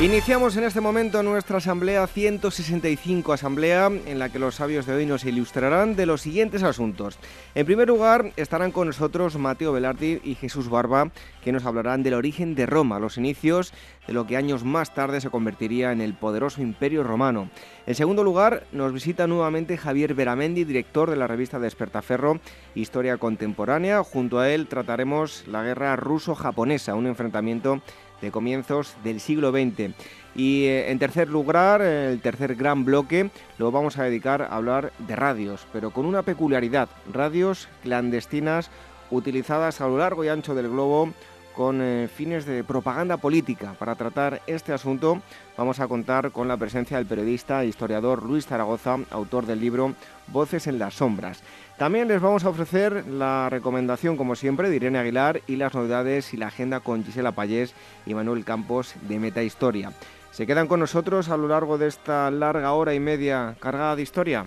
Iniciamos en este momento nuestra asamblea 165, asamblea en la que los sabios de hoy nos ilustrarán de los siguientes asuntos. En primer lugar, estarán con nosotros Mateo Velardi y Jesús Barba, que nos hablarán del origen de Roma, los inicios de lo que años más tarde se convertiría en el poderoso imperio romano. En segundo lugar, nos visita nuevamente Javier Beramendi, director de la revista Despertaferro, Historia Contemporánea. Junto a él trataremos la guerra ruso-japonesa, un enfrentamiento de comienzos del siglo XX. Y eh, en tercer lugar, el tercer gran bloque, lo vamos a dedicar a hablar de radios, pero con una peculiaridad, radios clandestinas utilizadas a lo largo y ancho del globo con eh, fines de propaganda política. Para tratar este asunto vamos a contar con la presencia del periodista e historiador Luis Zaragoza, autor del libro Voces en las Sombras. También les vamos a ofrecer la recomendación, como siempre, de Irene Aguilar y las novedades y la agenda con Gisela Payés y Manuel Campos de Meta Historia. ¿Se quedan con nosotros a lo largo de esta larga hora y media cargada de historia?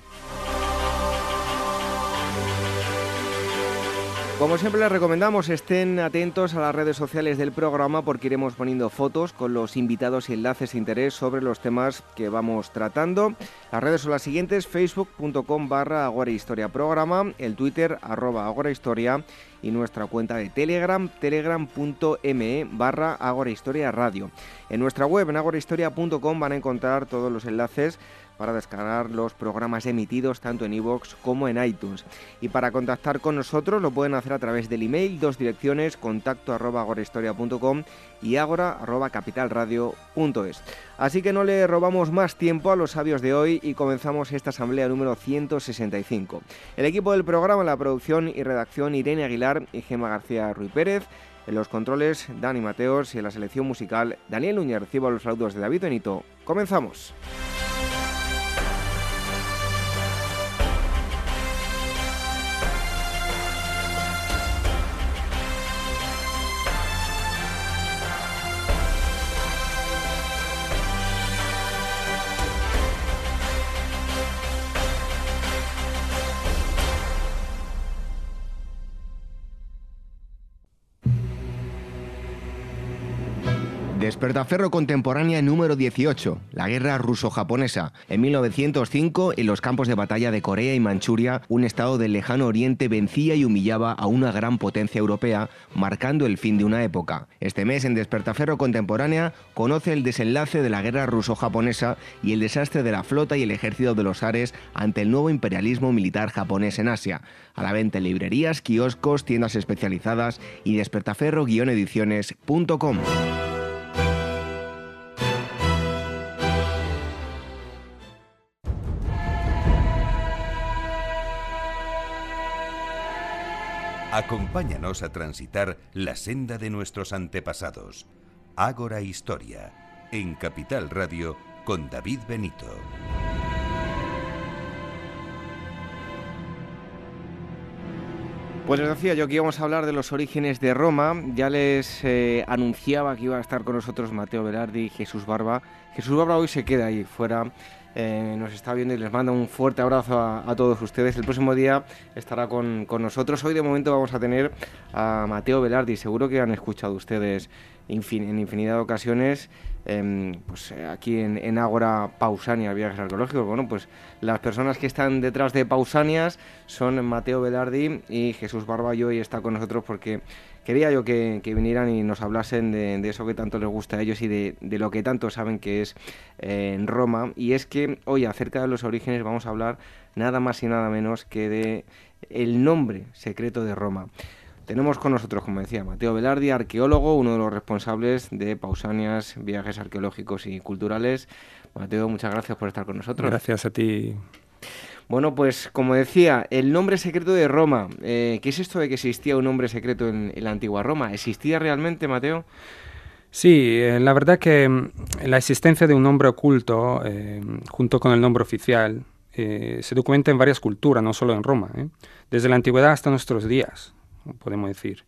Como siempre les recomendamos estén atentos a las redes sociales del programa porque iremos poniendo fotos con los invitados y enlaces de interés sobre los temas que vamos tratando. Las redes son las siguientes, facebook.com barra Historia Programa, el twitter arroba Historia y nuestra cuenta de Telegram, telegram.me barra Historia Radio. En nuestra web en agorahistoria.com van a encontrar todos los enlaces para descargar los programas emitidos tanto en iVoox como en iTunes. Y para contactar con nosotros lo pueden hacer a través del email, dos direcciones, contacto arroba y agora arroba capitalradio.es. Así que no le robamos más tiempo a los sabios de hoy y comenzamos esta asamblea número 165. El equipo del programa, la producción y redacción Irene Aguilar y Gema García Ruiz Pérez. En los controles, Dani Mateos y en la selección musical, Daniel Núñez. Recibo los saludos de David Benito. Comenzamos. Despertaferro contemporánea número 18, la guerra ruso-japonesa. En 1905, en los campos de batalla de Corea y Manchuria, un estado del lejano oriente vencía y humillaba a una gran potencia europea, marcando el fin de una época. Este mes en Despertaferro contemporánea conoce el desenlace de la guerra ruso-japonesa y el desastre de la flota y el ejército de los Ares ante el nuevo imperialismo militar japonés en Asia. A la venta en librerías, kioscos, tiendas especializadas y despertaferro-ediciones.com. Acompáñanos a transitar la senda de nuestros antepasados. Ágora Historia, en Capital Radio, con David Benito. Pues les decía yo que íbamos a hablar de los orígenes de Roma. Ya les eh, anunciaba que iba a estar con nosotros Mateo Velardi y Jesús Barba. Jesús Barba hoy se queda ahí fuera eh, nos está viendo y les manda un fuerte abrazo a, todos ustedes. El próximo día estará con, nosotros. Hoy de momento vamos a tener a Mateo Velardi. Seguro que han escuchado ustedes en infinidad de ocasiones em, pues eh, aquí en, en Ágora Pausania Viajes Arqueológicos. Bueno, pues las personas que están detrás de Pausanias son Mateo Velardi y Jesús Barballo y está con nosotros porque quería yo que, vinieran y nos hablasen de, eso que tanto les gusta a ellos y de, lo que tanto saben que es eh, en Roma. Y es que hoy acerca de los orígenes vamos a hablar nada más y nada menos que de el nombre secreto de Roma. Tenemos con nosotros, como decía, Mateo Velardi, arqueólogo, uno de los responsables de Pausanias, viajes arqueológicos y culturales. Mateo, muchas gracias por estar con nosotros. Gracias a ti. Bueno, pues como decía, el nombre secreto de Roma. Eh, ¿Qué es esto de que existía un nombre secreto en, la antigua Roma? ¿Existía realmente, Mateo? Sí, eh, la verdad que mm, la existencia de un nombre oculto, eh, junto con el nombre oficial, se documenta en varias culturas, no solo en Roma, desde la antigüedad hasta nuestros días, podemos decir.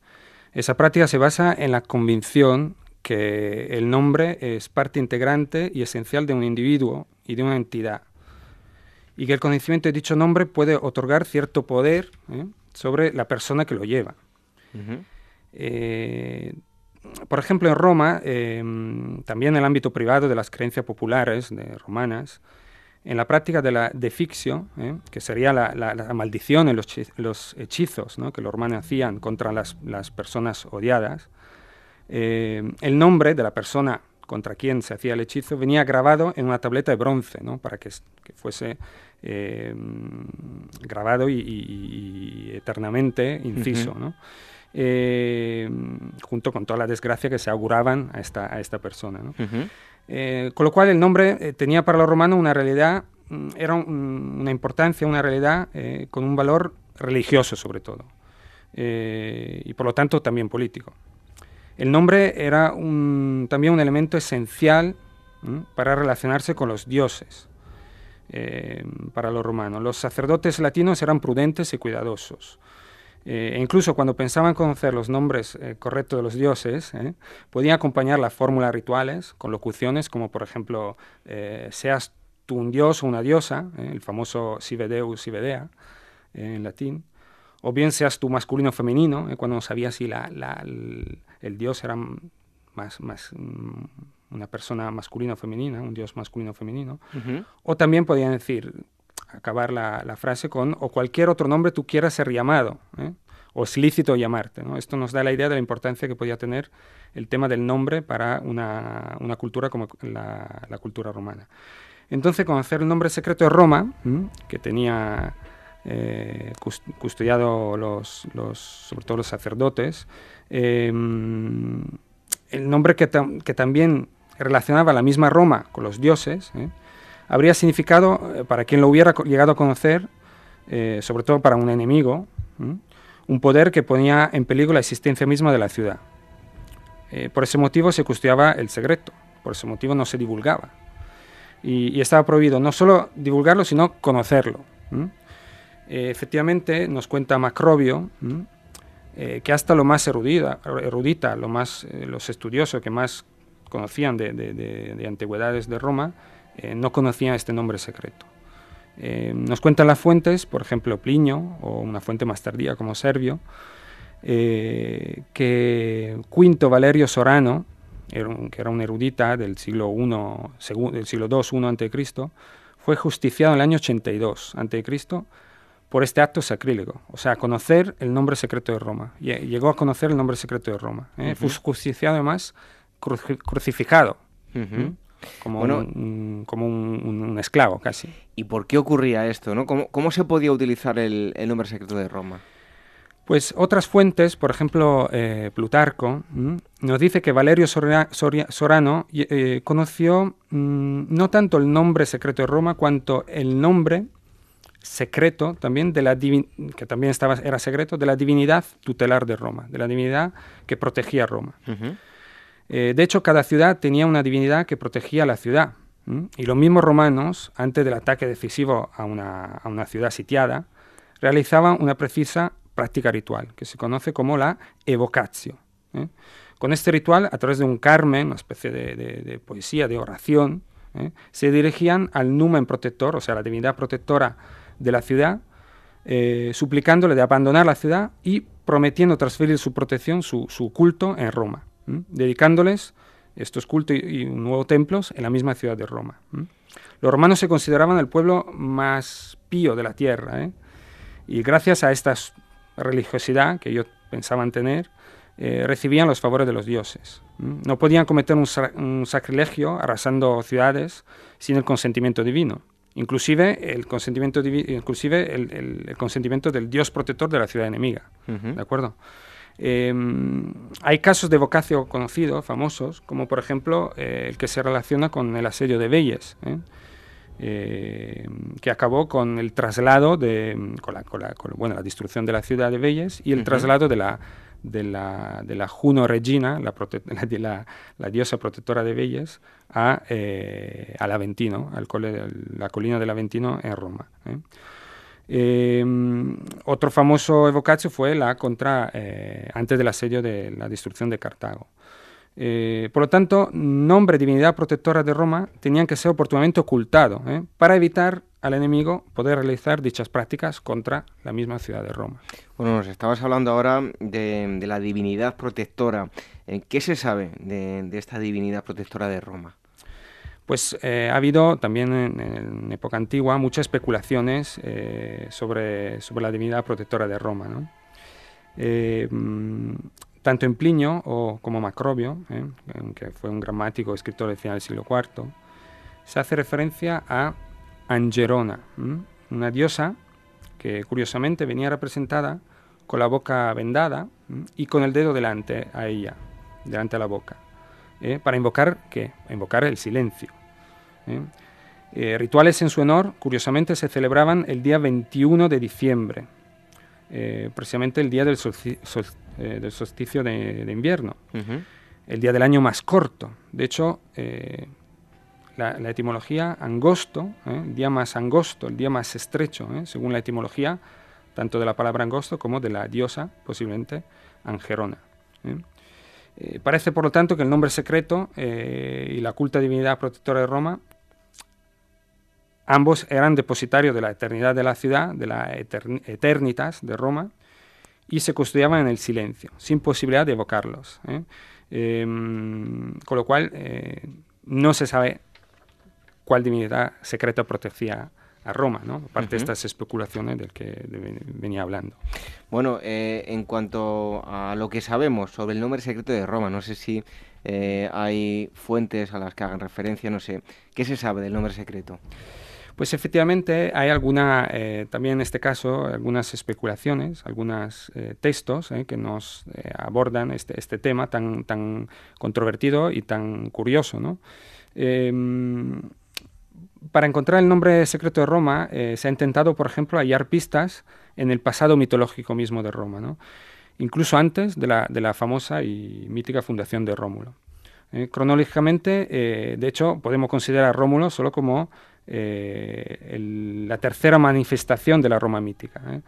Esa práctica se basa en la convicción que el nombre es parte integrante y esencial de un individuo y de una entidad, y que el conocimiento de dicho nombre puede otorgar cierto poder sobre la persona que lo lleva. Eh, por ejemplo, en Roma, em, también en el ámbito privado de las creencias populares de romanas, en la práctica de la defixio, ¿eh? que sería la, maldición en los, hechizos que los romanos hacían contra las, personas odiadas, eh, el nombre de la persona contra quien se hacía el hechizo venía grabado en una tableta de bronce, para que, fuese grabado y, eternamente inciso. Eh, junto con toda la desgracia que se auguraban a esta, a esta persona. Eh, con lo cual el nombre eh, tenía para los romanos una realidad, mm, era una importancia, una realidad con un valor religioso sobre todo, y por lo tanto también político. El nombre era también un elemento esencial para relacionarse con los dioses. Para los romanos. Los sacerdotes latinos eran prudentes y cuidadosos. Eh, e incluso cuando pensaban conocer los nombres eh, correctos de los dioses, eh, podían acompañar las fórmulas rituales con locuciones como, por ejemplo, seas tú un dios o una diosa, el famoso sive deus, sive dea, en latín, o bien seas tú masculino o femenino, cuando no sabías si el, dios era más, más mm, una persona masculina o femenina, un dios masculino o femenino, o también podían decir, acabar la, frase con o cualquier otro nombre tú quieras ser llamado, ¿eh? o es lícito llamarte. Esto nos da la idea de la importancia que podía tener el tema del nombre para una, cultura como la, cultura romana. Entonces, conocer el nombre secreto de Roma, que tenía eh, custodiado los, sobre todo los sacerdotes, em, el nombre que, que, también relacionaba la misma Roma con los dioses, ¿eh? habría significado, eh, para quien lo hubiera llegado a conocer, eh, sobre todo para un enemigo, un poder que ponía en peligro la existencia misma de la ciudad. Por ese motivo se custodiaba el secreto, por ese motivo no se divulgaba. Y, estaba prohibido no solo divulgarlo, sino conocerlo. efectivamente, nos cuenta Macrobio que hasta lo más erudita, erudita lo más, los estudiosos que más conocían de, de antigüedades de Roma, eh, no conocía este nombre secreto. Eh, nos cuentan las fuentes, por ejemplo Plinio, o una fuente más tardía como Servio, eh, que Quinto Valerio Sorano, que era un erudita del siglo I, del siglo II, I a.C., fue justiciado en el año 82 a.C. por este acto sacrílego, o sea, conocer el nombre secreto de Roma. Llegó a conocer el nombre secreto de Roma. Fue justiciado además crucificado como, un, como un, esclavo casi. ¿Y por qué ocurría esto? ¿no? ¿Cómo, se podía utilizar el, nombre secreto de Roma? Pues otras fuentes, por ejemplo, eh, Plutarco, nos dice que Valerio Sorano eh, conoció mm, no tanto el nombre secreto de Roma, cuanto el nombre secreto también de la que también estaba era secreto de la divinidad tutelar de Roma, de la divinidad que protegía Roma. Eh, de hecho, cada ciudad tenía una divinidad que protegía la ciudad. Y los mismos romanos, antes del ataque decisivo a una, ciudad sitiada, realizaban una precisa práctica ritual, que se conoce como la evocatio. ¿eh? Con este ritual, a través de un carmen, una especie de, poesía, de oración, ¿eh? se dirigían al numen protector, o sea, la divinidad protectora de la ciudad, suplicándole de abandonar la ciudad y prometiendo transferir su protección, su culto en Roma dedicándoles estos cultos y, nuevos templos en la misma ciudad de Roma. Los romanos se consideraban el pueblo más pío de la tierra, ¿eh? y gracias a esta religiosidad que ellos pensaban tener, eh, recibían los favores de los dioses. No podían cometer un, sacrilegio arrasando ciudades sin el consentimiento divino. Inclusive el consentimiento, inclusive el, consentimiento del dios protector de la ciudad enemiga. ¿De acuerdo? Em, hay casos de vocacio conocidos, famosos, como por ejemplo eh, el que se relaciona con el asedio de Belles, ¿eh? Eh, que acabó con el traslado de, con la, bueno, la destrucción de la ciudad de Belles y el traslado de la, de la, de la Juno Regina, la, la, la, diosa protectora de Belles, a, eh, al Aventino, al la colina del Aventino en Roma. Em, otro famoso evocatio fue la contra, eh, antes del asedio de la destrucción de Cartago. Eh, por lo tanto, nombre, divinidad protectora de Roma tenían que ser oportunamente ocultados ¿eh? para evitar al enemigo poder realizar dichas prácticas contra la misma ciudad de Roma. Bueno, nos estabas hablando ahora de, la divinidad protectora. ¿Qué se sabe de, esta divinidad protectora de Roma? Pues eh, ha habido también en, época antigua muchas especulaciones sobre, sobre la divinidad protectora de Roma. ¿no? Mm, tanto en Plinio o como Macrobio, ¿eh? que fue un gramático escritor del final del siglo IV, se hace referencia a Angerona, una diosa que curiosamente venía representada con la boca vendada y con el dedo delante a ella, delante de la boca, ¿eh? para invocar ¿qué? Invocar el silencio. ¿eh? rituales en su honor, curiosamente, se celebraban el día 21 de diciembre, precisamente el día del solsticio eh, del solsticio de, invierno, el día del año más corto. De hecho, eh, la, etimología angosto, el eh, día más angosto, el día más estrecho, según la etimología, tanto de la palabra angosto como de la diosa, posiblemente Angerona. Parece, por lo tanto, que el nombre secreto y la culta divinidad protectora de Roma ambos eran depositarios de la eternidad de la ciudad, de la eternitas de Roma, y se custodiaban en el silencio, sin posibilidad de evocarlos. ¿eh? Em, con lo cual, eh, no se sabe cuál divinidad secreta protegía a Roma, ¿no? aparte de estas especulaciones del que venía hablando. Bueno, eh, en cuanto a lo que sabemos sobre el nombre secreto de Roma, no sé si hay fuentes a las que hagan referencia, no sé, ¿qué se sabe del nombre secreto? Pues efectivamente hay alguna, eh, también en este caso, algunas especulaciones, algunos eh, textos eh, que nos abordan este, este, tema tan, tan controvertido y tan curioso. Em, para encontrar el nombre secreto de Roma se ha intentado, por ejemplo, hallar pistas en el pasado mitológico mismo de Roma, incluso antes de la, de la famosa y mítica fundación de Rómulo. cronológicamente, de hecho, podemos considerar a Rómulo solo como eh, la tercera manifestación de la Roma mítica. ¿eh?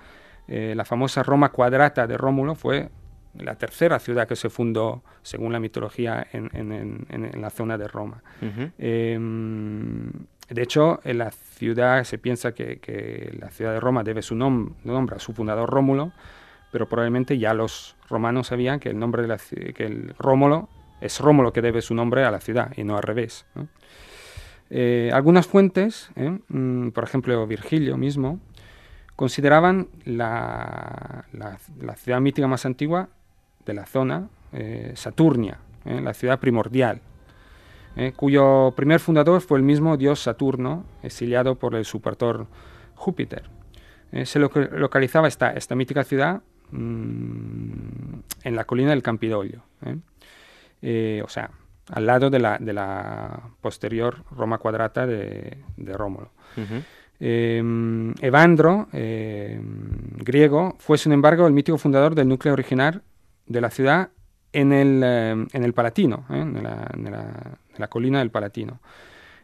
Eh, la famosa Roma cuadrata de Rómulo fue la tercera ciudad que se fundó, según la mitología, en, la zona de Roma. De hecho, en la ciudad se piensa que, la ciudad de Roma debe su nombre a su fundador Rómulo, pero probablemente ya los romanos sabían que el nombre de la, que el Rómulo es Rómulo que debe su nombre a la ciudad y no al revés. Eh, algunas fuentes, ¿eh? mm, por ejemplo Virgilio mismo, consideraban la, ciudad mítica más antigua de la zona, eh, Saturnia, la ciudad primordial, cuyo primer fundador fue el mismo dios Saturno, exiliado por el supertor Júpiter. se localizaba esta, esta mítica ciudad mm, en la colina del Campidoglio, o sea, al lado de la, de la posterior Roma cuadrata de, de Rómulo. Evandro, griego, fue sin embargo el mítico fundador del núcleo original de la ciudad en el, em, en el Palatino, ¿eh? en, la, en, la, colina del Palatino.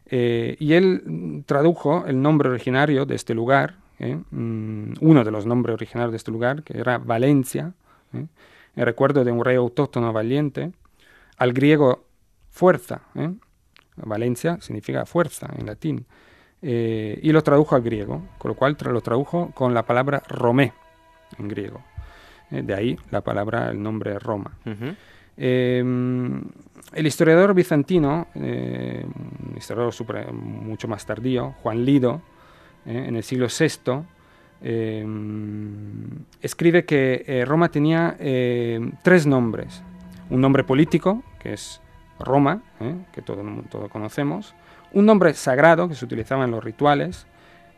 Eh, y él tradujo el nombre originario de este lugar, ¿eh? mm, uno de los nombres originarios de este lugar, que era Valencia, en recuerdo de un rey autóctono valiente, al griego fuerza. ¿eh? Valencia significa fuerza en latín. Eh, y lo tradujo al griego, con lo cual lo tradujo con la palabra romé en griego. ¿Eh? de ahí la palabra, el nombre Roma. Em, el historiador bizantino, un historiador mucho más tardío, Juan Lido, en el siglo VI, em, escribe que Roma tenía tres nombres. Un nombre político, que es Roma, ¿eh? que todo, todo conocemos, un nombre sagrado que se utilizaba en los rituales,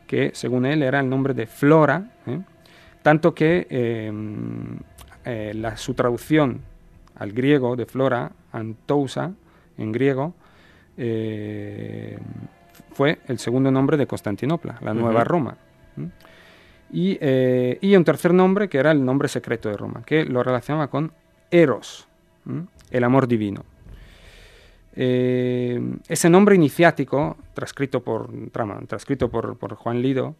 que según él era el nombre de Flora, ¿eh? Tanto que em, eh, la, su traducción al griego de Flora, Antousa, en griego, fue el segundo nombre de Constantinopla, la Nueva Roma. Y, y, un tercer nombre que era el nombre secreto de Roma, que lo relacionaba con Eros, el amor divino. ese nombre iniciático, transcrito por, transcrito por, por Juan Lido,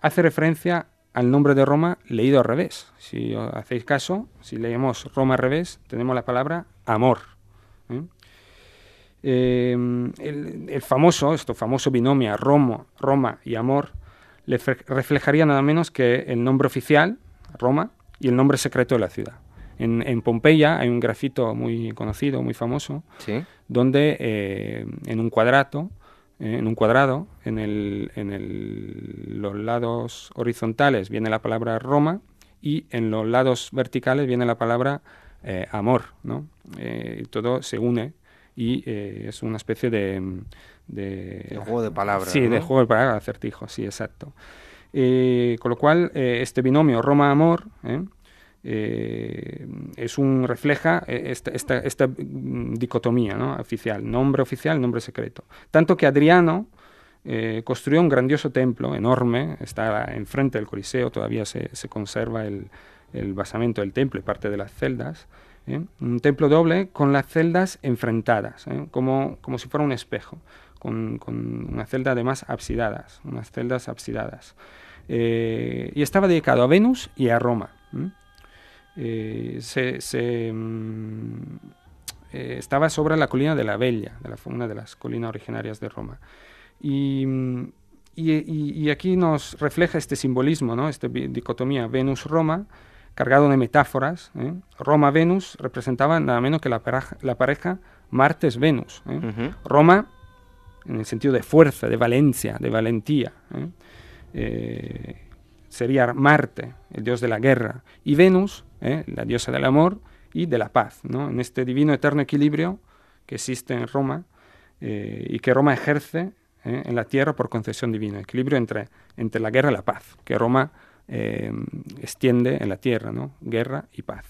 hace referencia al nombre de Roma leído al revés. Si hacéis caso, si leemos Roma al revés, tenemos la palabra amor. ¿eh? Eh, el, famoso, esto famoso binomio Roma, Roma y amor, le reflejaría nada menos que el nombre oficial, Roma, y el nombre secreto de la ciudad. En, Pompeya hay un grafito muy conocido, muy famoso, donde eh, en un en un cuadrado, en, el, en el, los lados horizontales viene la palabra Roma y en los lados verticales viene la palabra eh, amor, ¿no? Eh, todo se une y eh, es una especie de, de, juego de palabras. Sí, de juego de palabras, acertijo, sí, exacto. con lo cual, este binomio Roma-amor eh, es un refleja eh, esta, esta, mm, dicotomía ¿no? oficial, nombre oficial, nombre secreto. Tanto que Adriano eh, construyó un grandioso templo enorme, está enfrente del Coliseo, todavía se, se conserva el, el, basamento del templo y parte de las celdas. Un templo doble con las celdas enfrentadas, como, como si fuera un espejo, con, con una celda además absidadas, unas celdas absidadas. y estaba dedicado a Venus y a Roma. Eh, se, mm, eh, estaba sobre la colina de la Bella, de la, una de las colinas originarias de Roma. Y, mm, y, aquí nos refleja este simbolismo, ¿no? esta dicotomía Venus-Roma, cargado de metáforas. ¿eh? Roma-Venus representaba nada menos que la pareja, la pareja Martes-Venus. Roma en el sentido de fuerza, de valencia, de valentía sería Marte, el dios de la guerra, y Venus, ¿eh? la diosa del amor y de la paz, ¿no? en este divino eterno equilibrio que existe en Roma eh, y que Roma ejerce ¿eh? en la tierra por concesión divina, equilibrio entre, entre la guerra y la paz, que Roma extiende en la tierra, ¿no? guerra y paz.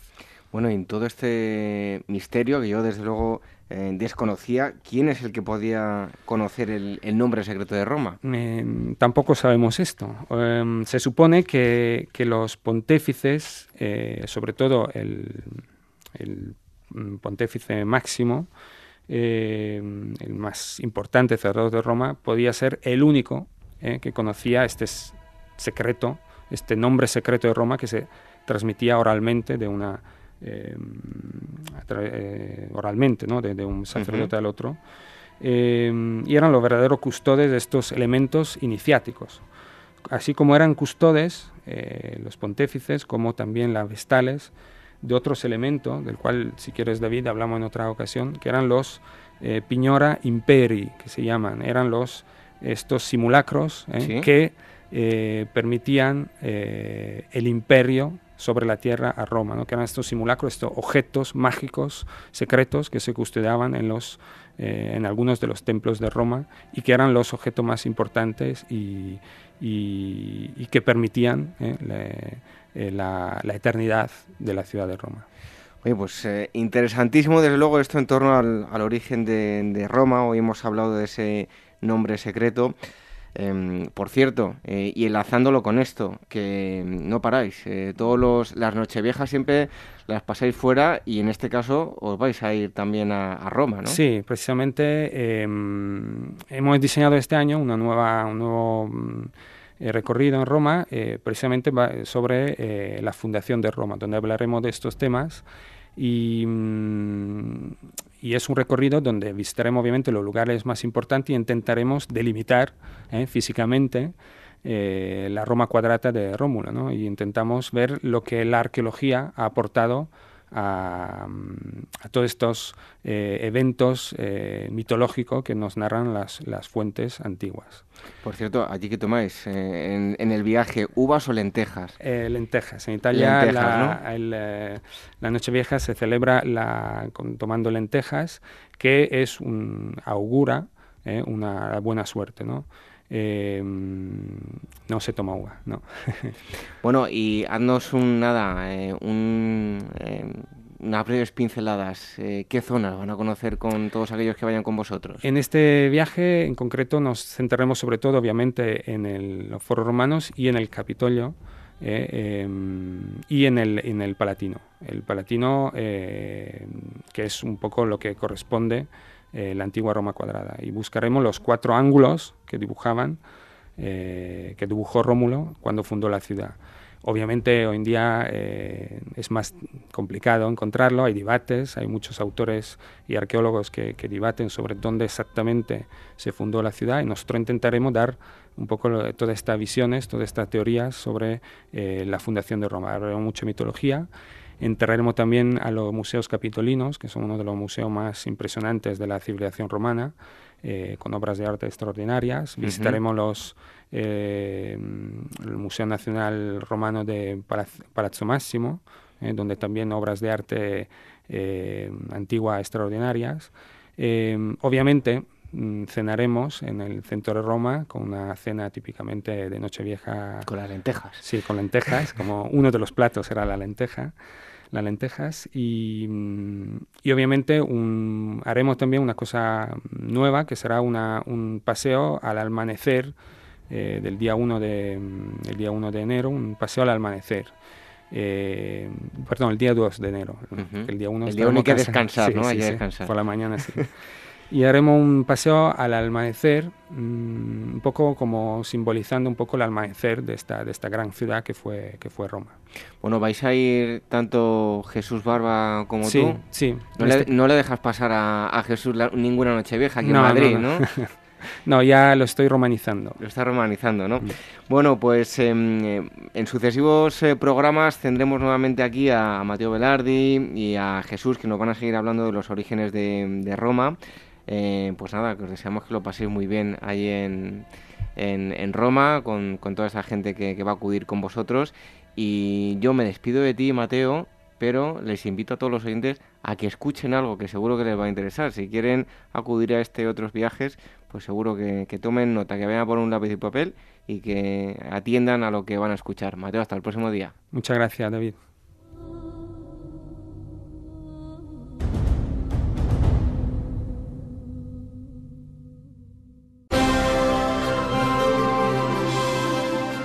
Bueno, y en todo este misterio que yo desde luego eh, desconocía, ¿quién es el que podía conocer el, nombre secreto de Roma? tampoco sabemos esto. Em, se supone que, los pontífices, eh, sobre todo el, mm, pontífice máximo, em, el más importante cerrado de Roma, podía ser el único eh, que conocía este secreto, este nombre secreto de Roma que se transmitía oralmente de una eh, eh, oralmente, ¿no? de, un sacerdote al otro, eh, y eran los verdaderos custodes de estos elementos iniciáticos. Así como eran custodes los pontífices, como también las vestales, de otros elementos, del cual, si quieres, David, hablamos en otra ocasión, que eran los piñora imperi, que se llaman, eran los estos simulacros que permitían el imperio sobre la tierra a Roma, ¿no? que eran estos simulacros, estos objetos mágicos secretos que se custodiaban en, los, eh, en algunos de los templos de Roma y que eran los objetos más importantes y, y, que permitían eh, eh, la, la, eternidad de la ciudad de Roma. Oye, pues interesantísimo desde luego esto en torno al, al origen de, de Roma, hoy hemos hablado de ese nombre secreto. Em, por cierto, eh, y enlazándolo con esto, que no paráis, eh, todos los, las nocheviejas siempre las pasáis fuera y en este caso os vais a ir también a, Roma, ¿no? Sí, precisamente em, hemos diseñado este año una nueva, un nuevo mm, eh, recorrido en Roma, precisamente sobre la fundación de Roma, donde hablaremos de estos temas y, mm, y es un recorrido donde visitaremos obviamente los lugares más importantes y intentaremos delimitar eh, físicamente eh, la Roma cuadrata de Rómulo, ¿no? y intentamos ver lo que la arqueología ha aportado a, todos estos eh, eventos eh, mitológicos que nos narran las, las, fuentes antiguas. Por cierto, allí que tomáis eh, en, el viaje, uvas o lentejas. lentejas. En Italia la, la Nochevieja se celebra la, tomando lentejas, que es un augura una buena suerte, ¿no? Em, no se toma agua, ¿no? bueno, y haznos un nada, eh, un, eh, unas breves pinceladas. Eh, ¿Qué zonas van a conocer con todos aquellos que vayan con vosotros? En este viaje en concreto nos centraremos sobre todo, obviamente, en el, los foros romanos y en el Capitolio. em, y en el, en el Palatino. El Palatino, que es un poco lo que corresponde la antigua Roma cuadrada. Y buscaremos los cuatro ángulos que dibujaban, que dibujó Rómulo cuando fundó la ciudad. Obviamente hoy en día eh, es más complicado encontrarlo, hay debates, hay muchos autores y arqueólogos que, que, debaten sobre dónde exactamente se fundó la ciudad y nosotros intentaremos dar un poco todas estas visiones, todas estas teorías sobre eh, la fundación de Roma. Habrá mucha mitología. Enterraremos también a los museos capitolinos, que son uno de los museos más impresionantes de la civilización romana, eh, con obras de arte extraordinarias. Visitaremos los eh, el Museo Nacional Romano de Palazzo Máximo, eh, donde también obras de arte antigua extraordinarias. obviamente cenaremos en el centro de Roma con una cena típicamente de Nochevieja. Con las lentejas. Sí, con lentejas, como uno de los platos era la lenteja las lentejas y, mm, y obviamente un, haremos también una cosa nueva que será una, un paseo al amanecer eh, del día 1 de, mm, el día 1 de enero, un paseo al amanecer. Eh, perdón, el día 2 de enero. El día 1 el día uno hay que descansar, ¿no? hay que descansar. Por la mañana, sí. y haremos un paseo al amanecer, mm, un poco como simbolizando un poco el amanecer de esta, de esta gran ciudad que fue, que fue Roma. Bueno, vais a ir tanto Jesús Barba como tú. Sí, no, le, no le dejas pasar a, a Jesús ninguna noche vieja aquí en Madrid, ¿no? No, ya lo estoy romanizando. Lo está romanizando, ¿no? Mm. Bueno, pues em, eh, en sucesivos eh, programas tendremos nuevamente aquí a Mateo Velardi y a Jesús que nos van a seguir hablando de los orígenes de, Roma. Eh, pues nada, que os deseamos que lo paséis muy bien ahí en, en, Roma con, toda esa gente que, que va a acudir con vosotros. Y yo me despido de ti, Mateo, pero les invito a todos los oyentes a que escuchen algo que seguro que les va a interesar. Si quieren acudir a este otros viajes, pues seguro que, tomen nota, que vayan a poner un lápiz y papel y que atiendan a lo que van a escuchar. Mateo, hasta el próximo día. Muchas gracias, David.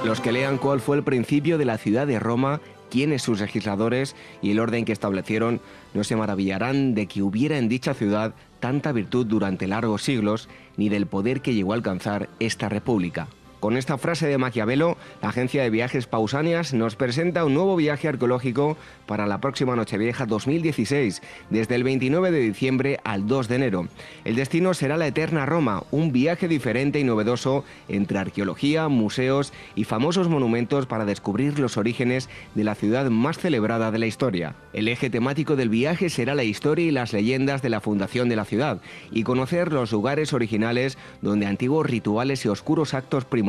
Los que lean cuál fue el principio de la ciudad de Roma quiénes sus legisladores y el orden que establecieron, no se maravillarán de que hubiera en dicha ciudad tanta virtud durante largos siglos, ni del poder que llegó a alcanzar esta república. Con esta frase de Maquiavelo, la agencia de viajes Pausanias nos presenta un nuevo viaje arqueológico para la próxima Nochevieja 2016, desde el 29 de diciembre al 2 de enero. El destino será la Eterna Roma, un viaje diferente y novedoso entre arqueología, museos y famosos monumentos para descubrir los orígenes de la ciudad más celebrada de la historia. El eje temático del viaje será la historia y las leyendas de la fundación de la ciudad y conocer los lugares originales donde antiguos rituales y oscuros actos primordiales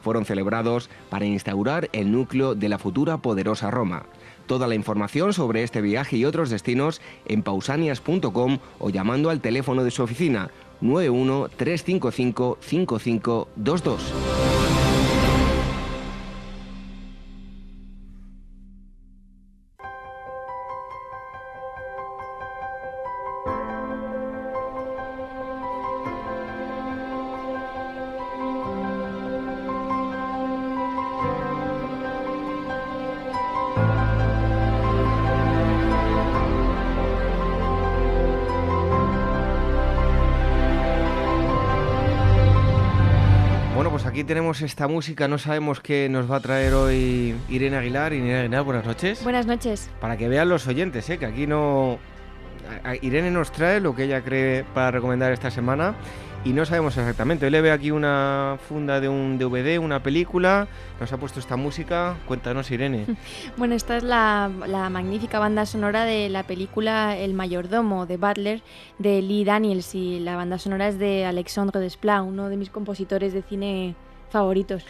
fueron celebrados para instaurar el núcleo de la futura poderosa Roma. Toda la información sobre este viaje y otros destinos en pausanias.com o llamando al teléfono de su oficina 91 355 5522. Tenemos esta música, no sabemos qué nos va a traer hoy Irene Aguilar. Irene Aguilar, buenas noches. Buenas noches. Para que vean los oyentes, ¿eh? que aquí no... Irene nos trae lo que ella cree para recomendar esta semana y no sabemos exactamente. Hoy le veo aquí una funda de un DVD, una película, nos ha puesto esta música. Cuéntanos, Irene. Bueno, esta es la, magnífica banda sonora de la película El mayordomo de Butler de Lee Daniels y la banda sonora es de Alexandre Desplat, uno de mis compositores de cine favoritos?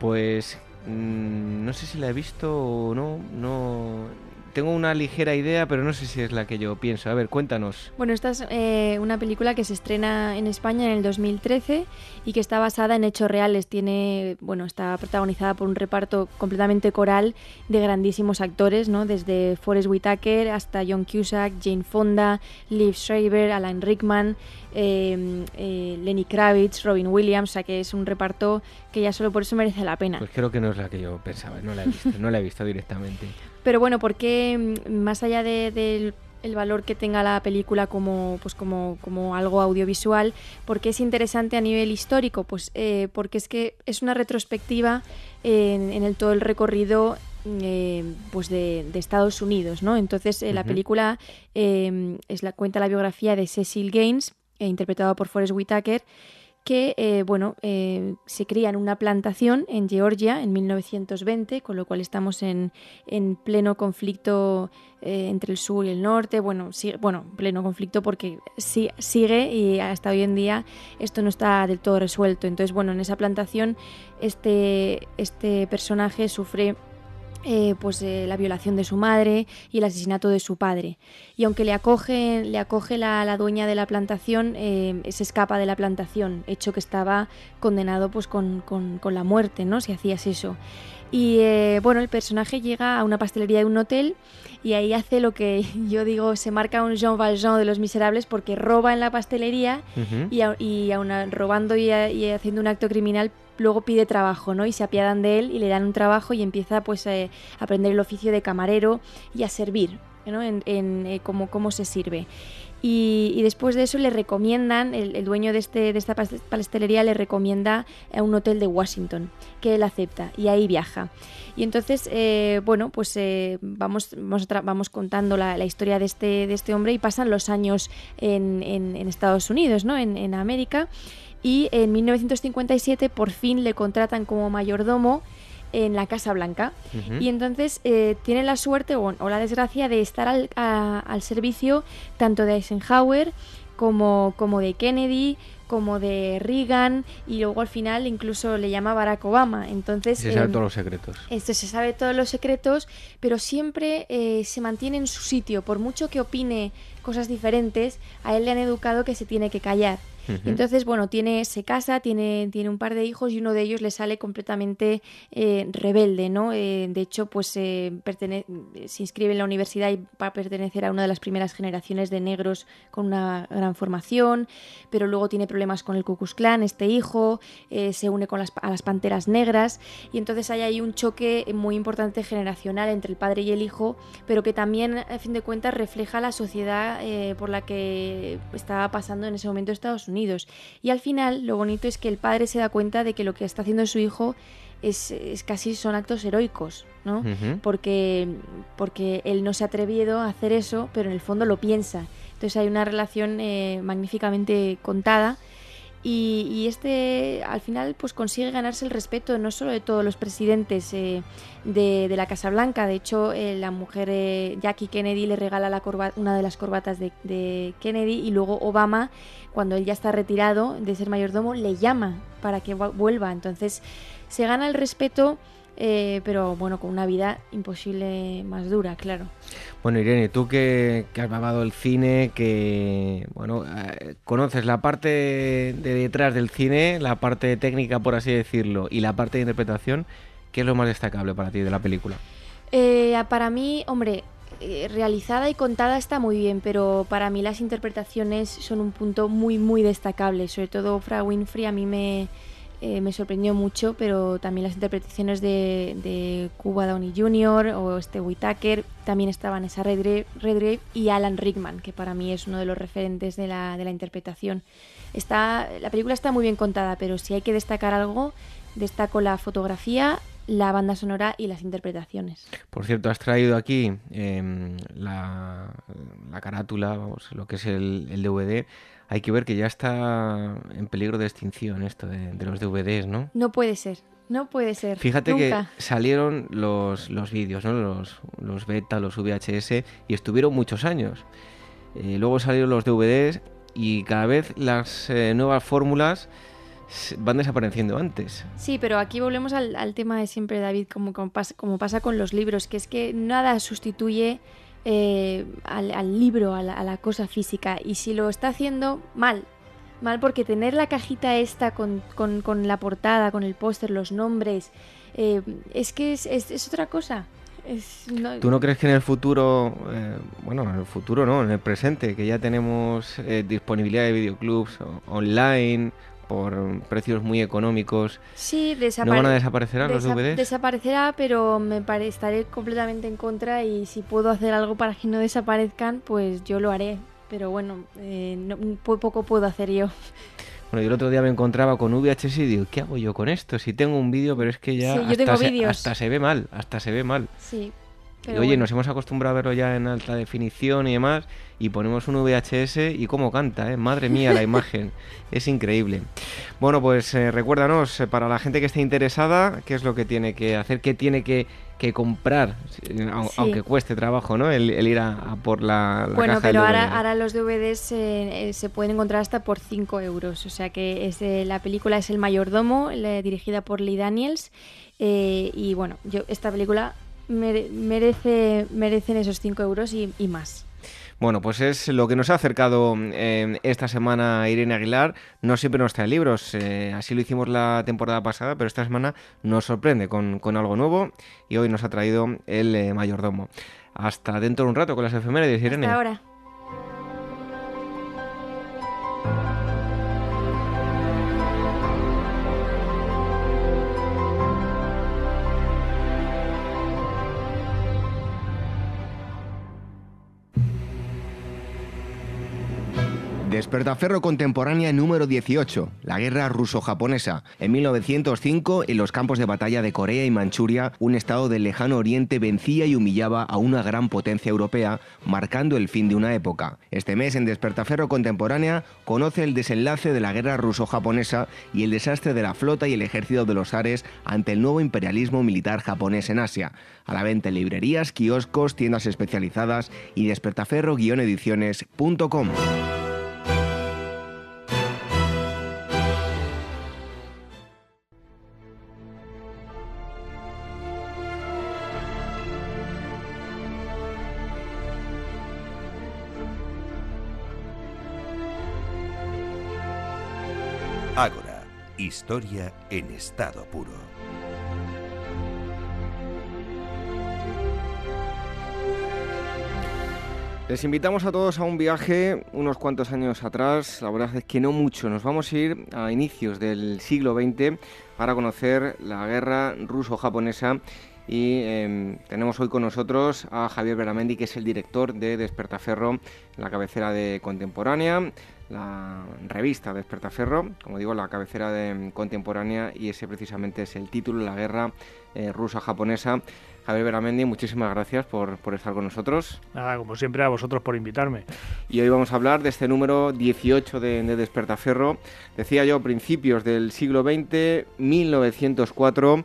Pues mm, no sé si la he visto o no, no tengo una ligera idea, pero no sé si es la que yo pienso. A ver, cuéntanos. Bueno, esta es eh, una película que se estrena en España en el 2013 y que está basada en hechos reales. Tiene, bueno, está protagonizada por un reparto completamente coral de grandísimos actores, ¿no? Desde Forrest Whitaker hasta John Cusack, Jane Fonda, Liv Schreiber, Alan Rickman, em, eh, Lenny Kravitz, Robin Williams, o sea que es un reparto que ya solo por eso merece la pena. Pues creo que no es la que yo pensaba, no la he visto, no la he visto directamente. Pero bueno, porque mm, más allá del valor que tenga la película como, pues como, como algo audiovisual, porque es interesante a nivel histórico, pues eh, porque es que es una retrospectiva en, el todo el recorrido eh, pues de, Estados Unidos, ¿no? Entonces eh, la película es la cuenta la biografía de Cecil Gaines, interpretada por Forrest Whitaker, que eh, bueno, eh, se cría en una plantación en Georgia en 1920, con lo cual estamos en, en pleno conflicto eh, entre el sur y el norte. Bueno, bueno, pleno conflicto porque sigue y hasta hoy en día esto no está del todo resuelto. Entonces, bueno, en esa plantación este, este personaje sufre eh, pues eh, la violación de su madre y el asesinato de su padre. Y aunque le acoge, le acoge la, dueña de la plantación, eh, se escapa de la plantación, hecho que estaba condenado pues con, con, con la muerte, ¿no? Si hacías eso. Y bueno, el personaje llega a una pastelería de un hotel y ahí hace lo que yo digo, se marca un Jean Valjean de los miserables porque roba en la pastelería y, y aun robando y, y, haciendo un acto criminal luego pide trabajo, ¿no? Y se apiadan de él y le dan un trabajo y empieza pues eh, a aprender el oficio de camarero y a servir, ¿no? En, eh, cómo, se sirve. Y, después de eso le recomiendan, el, dueño de, este, de esta pastelería le recomienda a un hotel de Washington, que él acepta, y ahí viaja. Y entonces, eh, bueno, pues vamos, vamos, contando la, historia de este, de este hombre y pasan los años en, Estados Unidos, ¿no? En, en América y en 1957 por fin le contratan como mayordomo en la Casa Blanca. Y entonces eh, tiene la suerte o, la desgracia de estar al, al, servicio tanto de Eisenhower como, como de Kennedy, como de Reagan y luego al final incluso le llama Barack Obama. Entonces se sabe em, todos los secretos. Esto se sabe todos los secretos, pero siempre eh, se mantiene en su sitio. Por mucho que opine cosas diferentes, a él le han educado que se tiene que callar. Entonces, bueno, tiene, se casa, tiene, tiene un par de hijos y uno de ellos le sale completamente eh, rebelde, ¿no? Eh, de hecho, pues se inscribe en la universidad y va a pertenecer a una de las primeras generaciones de negros con una gran formación, pero luego tiene problemas con el Ku Klux Klan, este hijo, eh, se une con las, a las Panteras Negras y entonces hay ahí un choque muy importante generacional entre el padre y el hijo, pero que también, a fin de cuentas, refleja la sociedad por la que estaba pasando en ese momento Estados Unidos. Y al final lo bonito es que el padre se da cuenta de que lo que está haciendo su hijo es, casi son actos heroicos, ¿no? porque, porque él no se ha atrevido a hacer eso, pero en el fondo lo piensa. Entonces hay una relación eh, magníficamente contada y, este al final pues consigue ganarse el respeto no solo de todos los presidentes eh, de, la Casa Blanca, de hecho eh, la mujer eh, Jackie Kennedy le regala la una de las corbatas de, Kennedy y luego Obama, cuando él ya está retirado de ser mayordomo, le llama para que vuelva. Entonces se gana el respeto eh, pero bueno, con una vida imposible más dura, claro. Bueno, Irene, tú que, has mamado el cine, que bueno, eh, conoces la parte de detrás del cine, la parte técnica, por así decirlo, y la parte de interpretación, ¿qué es lo más destacable para ti de la película? Eh, para mí, hombre, realizada y contada está muy bien, pero para mí las interpretaciones son un punto muy, muy destacable. Sobre todo Fra Winfrey a mí me, eh, me sorprendió mucho, pero también las interpretaciones de, de Cuba Downey Jr. o este Whitaker, también estaban esa Redgrave, y Alan Rickman, que para mí es uno de los referentes de la, de la interpretación. Está, la película está muy bien contada, pero si hay que destacar algo, destaco la fotografía, la banda sonora y las interpretaciones. Por cierto, has traído aquí em, la, la, carátula, vamos, lo que es el, el DVD hay que ver que ya está en peligro de extinción esto de, los DVDs, ¿no? No puede ser, no puede ser. Fíjate que salieron los, los vídeos, ¿no? Los, los beta, los VHS, y estuvieron muchos años. Eh, luego salieron los DVDs y cada vez las eh, nuevas fórmulas van desapareciendo antes. Sí, pero aquí volvemos al, tema de siempre, David, como, como, pasa, con los libros, que es que nada sustituye eh, al, libro, a la, cosa física. Y si lo está haciendo mal, mal porque tener la cajita esta con, la portada, con el póster, los nombres, eh, es que es, otra cosa. ¿Tú no crees que en el futuro, eh, bueno, en el futuro no, en el presente, que ya tenemos disponibilidad de videoclubs online, por precios muy económicos. Sí, ¿No van a desaparecer los DVDs? Desaparecerá, pero me estaré completamente en contra y si puedo hacer algo para que no desaparezcan, pues yo lo haré. Pero bueno, eh, poco puedo hacer yo. Bueno, yo el otro día me encontraba con VHS y digo, ¿qué hago yo con esto? Si tengo un vídeo, pero es que ya hasta, se, hasta se ve mal, hasta se ve mal. Sí. Y, oye, nos hemos acostumbrado a verlo ya en alta definición y demás, y ponemos un VHS y cómo canta, ¿eh? madre mía la imagen, es increíble. Bueno, pues eh, recuérdanos, eh, para la gente que esté interesada, qué es lo que tiene que hacer, qué tiene que, comprar, aunque cueste trabajo, ¿no? El, ir a, por la, la bueno, pero ahora, ahora, los DVDs se pueden encontrar hasta por 5 euros, o sea que es la película es El Mayordomo, dirigida por Lee Daniels, y bueno, yo esta película merece, merecen esos 5 euros y más. Bueno, pues es lo que nos ha acercado eh, esta semana Irene Aguilar. No siempre nos trae libros, eh, así lo hicimos la temporada pasada, pero esta semana nos sorprende con, algo nuevo y hoy nos ha traído el eh, mayordomo. Hasta dentro de un rato con las efemérides, Irene. Hasta ahora. Despertaferro contemporánea número 18, la guerra ruso-japonesa. En 1905, en los campos de batalla de Corea y Manchuria, un estado del lejano oriente vencía y humillaba a una gran potencia europea, marcando el fin de una época. Este mes en Despertaferro contemporánea conoce el desenlace de la guerra ruso-japonesa y el desastre de la flota y el ejército de los Ares ante el nuevo imperialismo militar japonés en Asia. A la venta en librerías, kioscos, tiendas especializadas y despertaferro-ediciones.com. historia en estado puro. Les invitamos a todos a un viaje unos cuantos años atrás, la verdad es que no mucho, nos vamos a ir a inicios del siglo XX para conocer la guerra ruso-japonesa. Y em, tenemos hoy con nosotros a Javier Beramendi, que es el director de Despertaferro, la cabecera de Contemporánea, la revista Despertaferro, como digo, la cabecera de contemporánea y ese precisamente es el título, La guerra eh, rusa-japonesa. Javier Beramendi, muchísimas gracias por, estar con nosotros. Nada, como siempre, a vosotros por invitarme. Y hoy vamos a hablar de este número 18 de, de Despertaferro. Decía yo, principios del siglo XX, 1904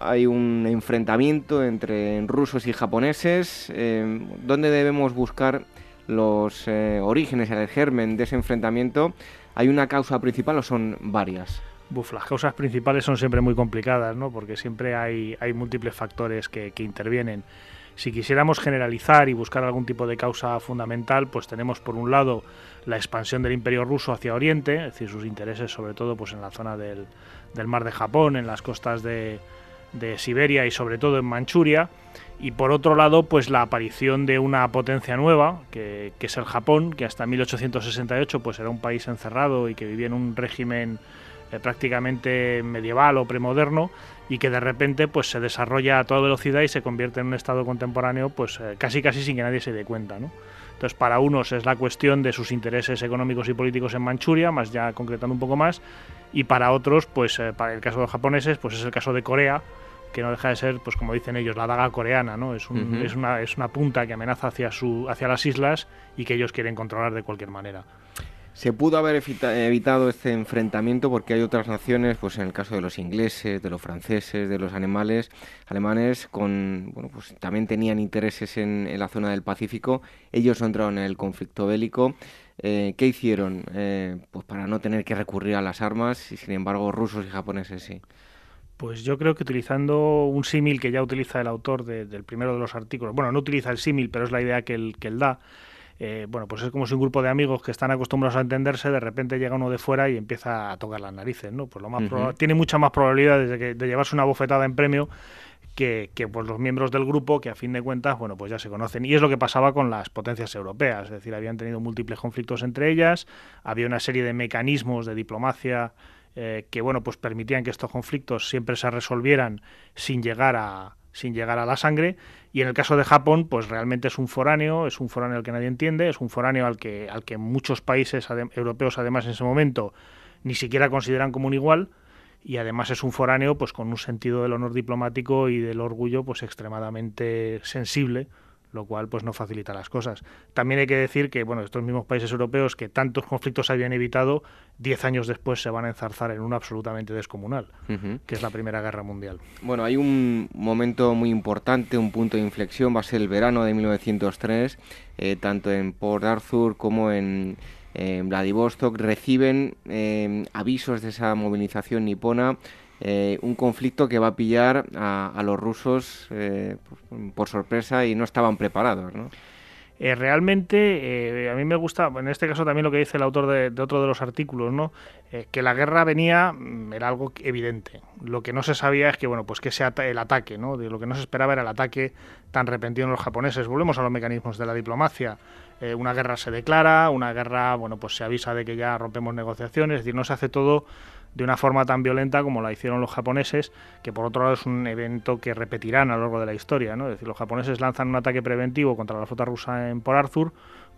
hay un enfrentamiento entre rusos y japoneses. Eh, ¿Dónde debemos buscar los eh, orígenes, el germen de ese enfrentamiento, ¿hay una causa principal o son varias? Buf, las causas principales son siempre muy complicadas, ¿no? porque siempre hay, hay múltiples factores que, intervienen. Si quisiéramos generalizar y buscar algún tipo de causa fundamental, pues tenemos por un lado la expansión del imperio ruso hacia Oriente, es decir, sus intereses sobre todo pues, en la zona del, del mar de Japón, en las costas de, de Siberia y sobre todo en Manchuria, y por otro lado, pues la aparición de una potencia nueva, que, es el Japón, que hasta 1868 pues era un país encerrado y que vivía en un régimen eh, prácticamente medieval o premoderno y que de repente pues se desarrolla a toda velocidad y se convierte en un estado contemporáneo pues eh, casi casi sin que nadie se dé cuenta, ¿no? Entonces, para unos es la cuestión de sus intereses económicos y políticos en Manchuria, más ya concretando un poco más, y para otros, pues eh, para el caso de los japoneses, pues es el caso de Corea, que no deja de ser, pues como dicen ellos, la daga coreana, ¿no? Es, es, una, es una punta que amenaza hacia, su, hacia las islas y que ellos quieren controlar de cualquier manera. Se pudo haber evitado este enfrentamiento porque hay otras naciones, pues en el caso de los ingleses, de los franceses, de los alemanes, alemanes con, bueno, pues también tenían intereses en, en la zona del Pacífico. Ellos no entraron en el conflicto bélico. ¿qué hicieron pues para no tener que recurrir a las armas y sin embargo rusos y japoneses sí? Pues yo creo que utilizando un símil que ya utiliza el autor del primero de los artículos, bueno, no utiliza el símil, pero es la idea que él, que él da, eh, bueno, pues es como si un grupo de amigos que están acostumbrados a entenderse, de repente llega uno de fuera y empieza a tocar las narices, ¿no? Pues lo más tiene mucha más probabilidad de, de llevarse una bofetada en premio que, que, pues los miembros del grupo que a fin de cuentas bueno pues ya se conocen y es lo que pasaba con las potencias europeas es decir habían tenido múltiples conflictos entre ellas había una serie de mecanismos de diplomacia eh, que bueno pues permitían que estos conflictos siempre se resolvieran sin llegar a sin llegar a la sangre. Y en el caso de Japón pues realmente es un foráneo es un foráneo al que nadie entiende es un foráneo al que al que muchos países europeos además en ese momento ni siquiera consideran como un igual. Y además es un foráneo pues con un sentido del honor diplomático y del orgullo pues extremadamente sensible lo cual pues no facilita las cosas. También hay que decir que bueno, estos mismos países europeos que tantos conflictos habían evitado, diez años después se van a enzarzar en uno absolutamente descomunal, que es la Primera Guerra Mundial. Bueno, hay un momento muy importante, un punto de inflexión, va a ser el verano de 1903, eh, tanto en Port Arthur como en, Vladivostok reciben eh, avisos de esa movilización nipona eh, un conflicto que va a pillar a, los rusos eh, por, sorpresa y no estaban preparados. ¿no? Eh, realmente, a mí me gusta, en este caso también lo que dice el autor de, otro de los artículos, ¿no? que la guerra venía, mm, era algo evidente. Lo que no se sabía es que, bueno, pues que sea el ataque, ¿no? De lo que no se esperaba era el ataque tan repentino de los japoneses. Volvemos a los mecanismos de la diplomacia. una guerra se declara, una guerra, bueno, pues se avisa de que ya rompemos negociaciones, es decir, no se hace todo de una forma tan violenta como la hicieron los japoneses, que por otro lado es un evento que repetirán a lo largo de la historia. ¿no? Es decir, los japoneses lanzan un ataque preventivo contra la flota rusa en Port Arthur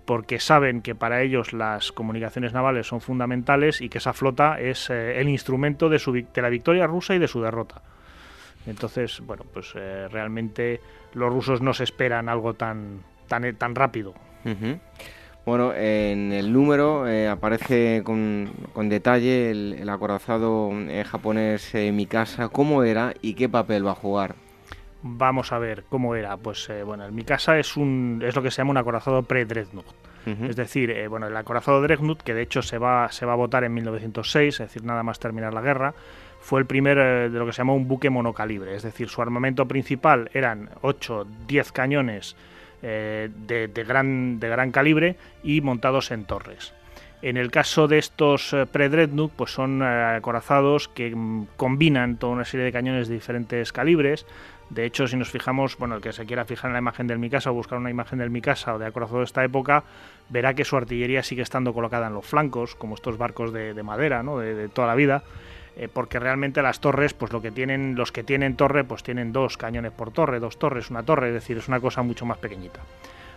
porque saben que para ellos las comunicaciones navales son fundamentales y que esa flota es eh, el instrumento de, su, de la victoria rusa y de su derrota. Entonces, bueno, pues eh, realmente los rusos no se esperan algo tan, tan, tan rápido. Bueno, en el número eh, aparece con, detalle el, acorazado eh, japonés eh, Mikasa, cómo era y qué papel va a jugar. Vamos a ver cómo era. Pues bueno, el Mikasa es un es lo que se llama un acorazado pre-Dreadnought. Es decir, bueno, el acorazado Dreadnought, que de hecho se va, se va a votar en 1906, es decir, nada más terminar la guerra, fue el primer de lo que se llamó un buque monocalibre. Es decir, su armamento principal eran 8, 10 cañones eh, de, gran, de gran calibre y montados en torres. En el caso de estos eh, pre-Dreadnought, pues son eh, acorazados que mm, combinan toda una serie de cañones de diferentes calibres. De hecho, si nos fijamos, bueno, el que se quiera fijar en la imagen del Mikasa o buscar una imagen del Mikasa o de acorazado de esta época, verá que su artillería sigue estando colocada en los flancos, como estos barcos de, madera, de, toda la vida. Eh, porque realmente las torres, pues lo que tienen, los que tienen torre, pues tienen dos cañones por torre, dos torres, una torre, es decir, es una cosa mucho más pequeñita.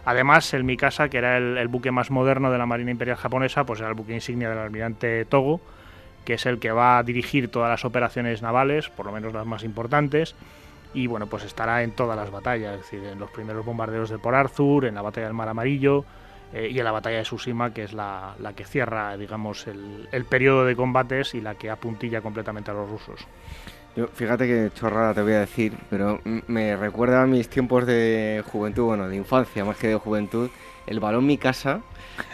Además, el Mikasa, que era el, buque más moderno de la Marina Imperial japonesa, pues era el buque insignia del almirante Togo, que es el que va a dirigir todas las operaciones navales, por lo menos las más importantes, y bueno, pues estará en todas las batallas, es decir, en los primeros bombardeos de Port Arthur, en la batalla del Mar Amarillo, eh, y en la batalla de Tsushima, que es la, la que cierra, digamos, el, el, periodo de combates y la que apuntilla completamente a los rusos. Yo, fíjate que chorrada te voy a decir, pero me recuerda a mis tiempos de juventud, bueno, de infancia más que de juventud, el balón mi casa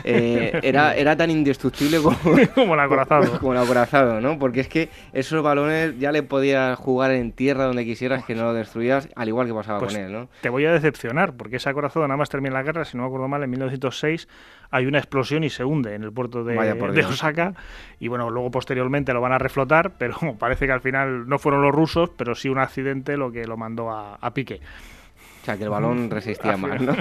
eh, era, era tan indestructible como, como el acorazado. Como el acorazado, ¿no? Porque es que esos balones ya le podías jugar en tierra donde quisieras que no lo destruyas, al igual que pasaba pues con él, ¿no? Te voy a decepcionar, porque ese acorazado nada más termina la guerra, si no me acuerdo mal, en 1906 hay una explosión y se hunde en el puerto de, de Osaka. Y bueno, luego posteriormente lo van a reflotar, pero parece que al final no fueron los rusos, pero sí un accidente lo que lo mandó a, a pique. O sea, que el balón resistía más, ¿no?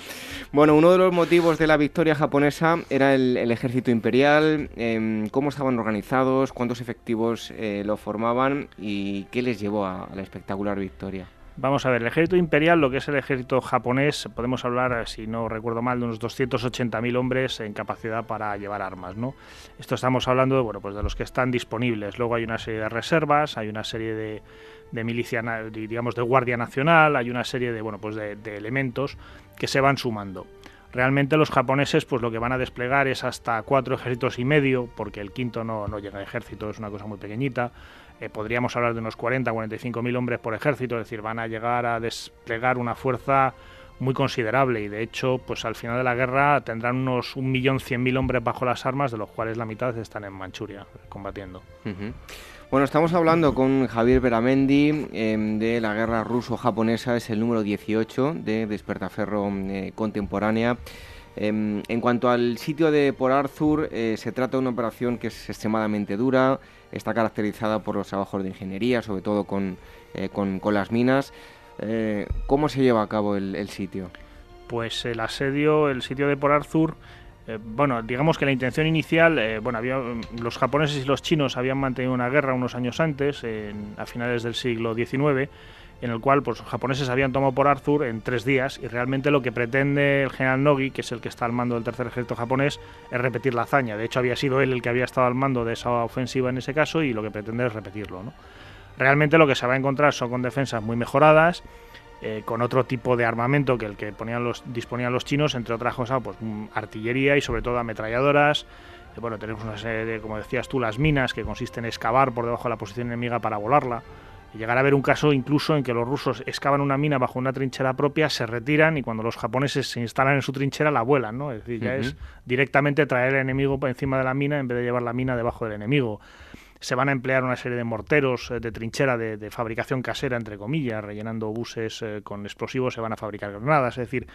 bueno, uno de los motivos de la victoria japonesa era el, ejército imperial, em, cómo estaban organizados, cuántos efectivos eh, lo formaban y qué les llevó a, la espectacular victoria. Vamos a ver, el ejército imperial, lo que es el ejército japonés, podemos hablar, si no recuerdo mal, de unos 280.000 hombres en capacidad para llevar armas, ¿no? Esto estamos hablando de, bueno, pues de los que están disponibles. Luego hay una serie de reservas, hay una serie de, de milicia, digamos, de Guardia Nacional, hay una serie de, bueno, pues de, elementos que se van sumando. Realmente los japoneses pues lo que van a desplegar es hasta cuatro ejércitos y medio, porque el quinto no, no llega a ejército, es una cosa muy pequeñita. Eh, podríamos hablar de unos 40, 45 mil hombres por ejército, es decir, van a llegar a desplegar una fuerza muy considerable y de hecho pues al final de la guerra tendrán unos 1.100.000 hombres bajo las armas de los cuales la mitad están en Manchuria combatiendo. Bueno, estamos hablando con Javier Beramendi em, de la guerra ruso-japonesa, es el número 18 de Despertaferro eh, Contemporánea. Em, en cuanto al sitio de Por Arthur, eh, se trata de una operación que es extremadamente dura, está caracterizada por los trabajos de ingeniería, sobre todo con, eh, las minas. ¿Cómo se lleva a cabo el, sitio? Pues el asedio, el sitio de Por Arthur eh, bueno, digamos que la intención inicial, eh, bueno, había, los japoneses y los chinos habían mantenido una guerra unos años antes, a finales del siglo XIX, en el cual pues, los japoneses habían tomado por Arthur en tres días y realmente lo que pretende el general Nogi, que es el que está al mando del tercer ejército japonés, es repetir la hazaña. De hecho, había sido él el que había estado al mando de esa ofensiva en ese caso y lo que pretende es repetirlo. ¿no? Realmente lo que se va a encontrar son con defensas muy mejoradas, eh, con otro tipo de armamento que el que ponían los, disponían los chinos, entre otras cosas, pues mm, artillería y sobre todo ametralladoras. Eh, bueno, tenemos una serie de, como decías tú, las minas, que consisten en excavar por debajo de la posición enemiga para volarla. Llegar a ver un caso incluso en que los rusos excavan una mina bajo una trinchera propia, se retiran y cuando los japoneses se instalan en su trinchera la vuelan, ¿no? Es decir, ya es directamente traer el enemigo por encima de la mina en vez de llevar la mina debajo del enemigo se van a emplear una serie de morteros eh, de trinchera de, fabricación casera, entre comillas, rellenando buses eh, con explosivos, se van a fabricar granadas. Es decir,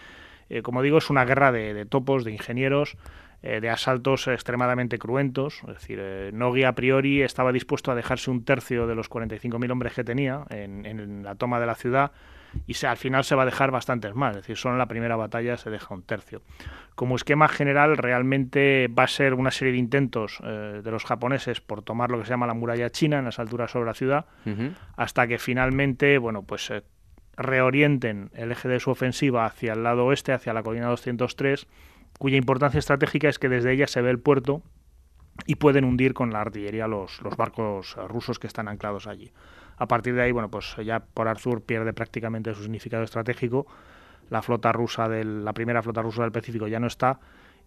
eh, como digo, es una guerra de, topos, de ingenieros, de asaltos extremadamente cruentos. Es decir, Nogui a priori estaba dispuesto a dejarse un tercio de los 45.000 hombres que tenía en la toma de la ciudad y se, al final se va a dejar bastantes más, es decir, solo en la primera batalla se deja un tercio. Como esquema general, realmente va a ser una serie de intentos eh, de los japoneses por tomar lo que se llama la muralla china en las alturas sobre la ciudad, hasta que finalmente, bueno, pues eh, reorienten el eje de su ofensiva hacia el lado oeste, hacia la colina 203, cuya importancia estratégica es que desde ella se ve el puerto y pueden hundir con la artillería los, los barcos rusos que están anclados allí. A partir de ahí, bueno, pues ya por Arthur pierde prácticamente su significado estratégico. La flota rusa del, la primera flota rusa del Pacífico ya no está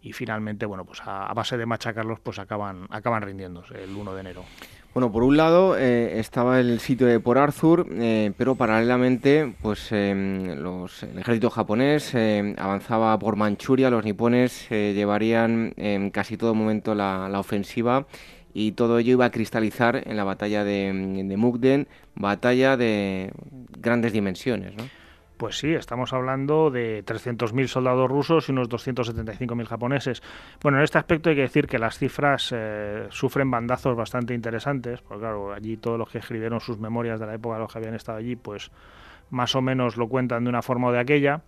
y finalmente, bueno, pues a, base de machacarlos, pues acaban, acaban rindiéndose el 1 de enero. Bueno, por un lado eh, estaba el sitio de Por Arthur, eh, pero paralelamente, pues em, los, el ejército japonés eh, avanzaba por Manchuria, los nipones llevarían en casi todo momento la, la ofensiva y todo ello iba a cristalizar en la batalla de, de Mukden, batalla de grandes dimensiones, ¿no? Pues sí, estamos hablando de 300.000 soldados rusos y unos 275.000 japoneses. Bueno, en este aspecto hay que decir que las cifras eh, sufren bandazos bastante interesantes, porque claro, allí todos los que escribieron sus memorias de la época los que habían estado allí, pues más o menos lo cuentan de una forma o de aquella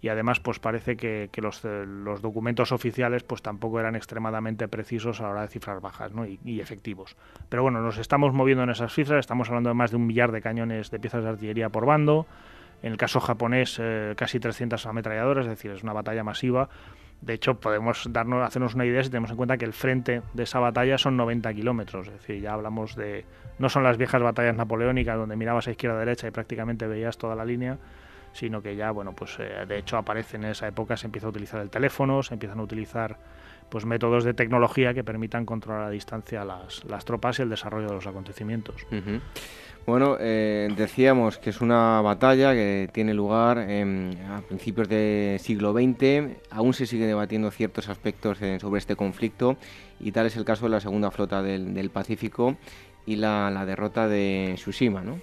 y además pues parece que, los, eh, los, documentos oficiales pues tampoco eran extremadamente precisos a la hora de cifras bajas y, efectivos. Pero bueno, nos estamos moviendo en esas cifras, estamos hablando de más de un millar de cañones de piezas de artillería por bando, en el caso japonés eh, casi 300 ametralladoras, es decir, es una batalla masiva. De hecho, podemos darnos, hacernos una idea si tenemos en cuenta que el frente de esa batalla son 90 kilómetros, es decir, ya hablamos de... No son las viejas batallas napoleónicas donde mirabas a izquierda a derecha y prácticamente veías toda la línea, sino que ya, bueno, pues eh, de hecho aparece en esa época, se empieza a utilizar el teléfono, se empiezan a utilizar pues métodos de tecnología que permitan controlar a distancia las, las tropas y el desarrollo de los acontecimientos. Bueno, eh, decíamos que es una batalla que tiene lugar a principios del siglo XX. Aún se sigue debatiendo ciertos aspectos eh, sobre este conflicto y tal es el caso de la segunda flota del, Pacífico y la, la derrota de Tsushima, ¿no?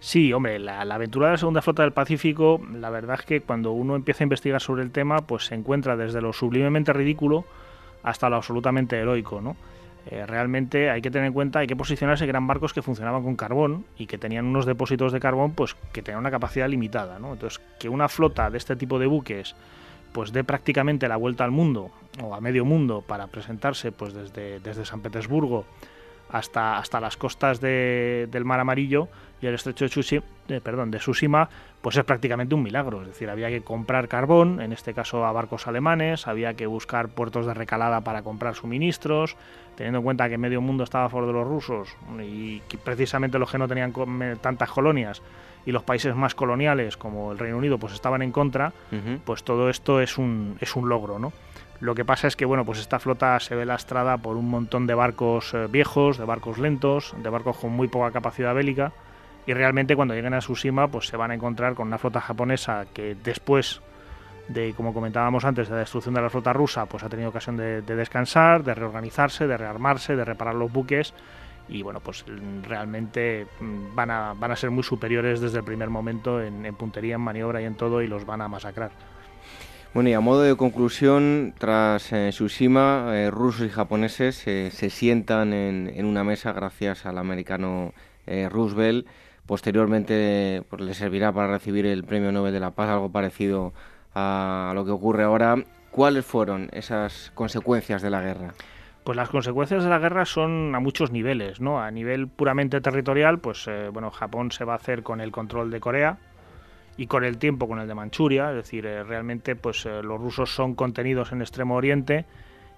Sí, hombre, la, aventura de la Segunda Flota del Pacífico, la verdad es que cuando uno empieza a investigar sobre el tema, pues se encuentra desde lo sublimemente ridículo hasta lo absolutamente heroico, ¿no? Eh, realmente hay que tener en cuenta, hay que posicionarse que eran barcos que funcionaban con carbón y que tenían unos depósitos de carbón pues que tenían una capacidad limitada, ¿no? Entonces, que una flota de este tipo de buques pues dé prácticamente la vuelta al mundo o a medio mundo para presentarse pues desde, desde San Petersburgo hasta, hasta las costas del Mar Amarillo y el estrecho de, Tsushima, eh, perdón, de Tsushima, pues es prácticamente un milagro. Es decir, había que comprar carbón, en este caso a barcos alemanes, había que buscar puertos de recalada para comprar suministros, teniendo en cuenta que medio mundo estaba a favor de los rusos y que precisamente los que no tenían tantas colonias y los países más coloniales como el Reino Unido pues estaban en contra, pues todo esto es un, es un logro, ¿no? Lo que pasa es que bueno, pues esta flota se ve lastrada por un montón de barcos eh, viejos, de barcos lentos, de barcos con muy poca capacidad bélica y realmente cuando lleguen a Tsushima pues se van a encontrar con una flota japonesa que después de, como comentábamos antes, de la destrucción de la flota rusa, pues ha tenido ocasión de, descansar, de reorganizarse, de rearmarse, de reparar los buques y bueno, pues realmente mm, van a, van a ser muy superiores desde el primer momento en, puntería, en maniobra y en todo y los van a masacrar. Bueno, y a modo de conclusión, tras eh, Tsushima, eh, rusos y japoneses eh, se sientan en, en, una mesa gracias al americano Roosevelt. Posteriormente pues, le servirá para recibir el Premio Nobel de la Paz, algo parecido a lo que ocurre ahora. ¿Cuáles fueron esas consecuencias de la guerra? Pues las consecuencias de la guerra son a muchos niveles, ¿no? A nivel puramente territorial, pues eh, bueno, Japón se va a hacer con el control de Corea y con el tiempo con el de Manchuria, es decir, eh, realmente pues eh, los rusos son contenidos en Extremo Oriente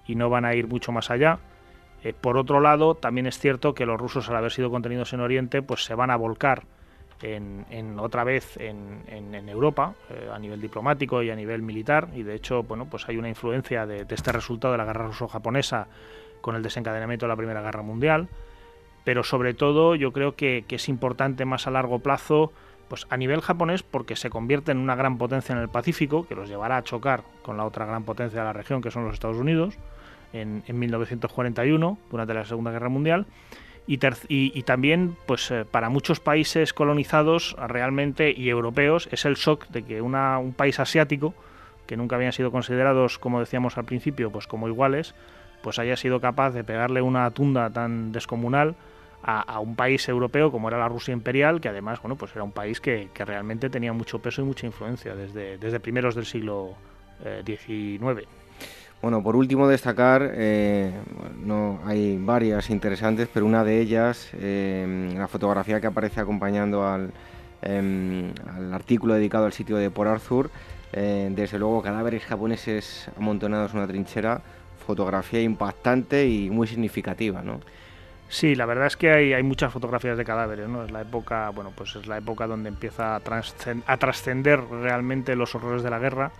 y no van a ir mucho más allá. por otro lado, también es cierto que los rusos al haber sido contenidos en Oriente, pues se van a volcar en, otra vez en, Europa eh, a nivel diplomático y a nivel militar y de hecho bueno pues hay una influencia de, este resultado de la guerra ruso-japonesa con el desencadenamiento de la Primera Guerra Mundial pero sobre todo yo creo que, es importante más a largo plazo pues a nivel japonés porque se convierte en una gran potencia en el Pacífico que los llevará a chocar con la otra gran potencia de la región que son los Estados Unidos en, en 1941 durante la Segunda Guerra Mundial. Y, también, pues eh, para muchos países colonizados realmente y europeos es el shock de que un país asiático, que nunca habían sido considerados, como decíamos al principio, pues como iguales, pues haya sido capaz de pegarle una tunda tan descomunal a, un país europeo como era la Rusia imperial, que además, bueno, pues era un país que, realmente tenía mucho peso y mucha influencia desde, desde primeros del siglo XIX. Eh, bueno, por último destacar, eh, no hay varias interesantes, pero una de ellas, eh, la fotografía que aparece acompañando al, em, artículo dedicado al sitio de Port Arthur, desde luego cadáveres japoneses amontonados en una trinchera, fotografía impactante y muy significativa, ¿no? Sí, la verdad es que hay, hay, muchas fotografías de cadáveres, ¿no? Es la época, bueno, pues es la época donde empieza a trascender realmente los horrores de la guerra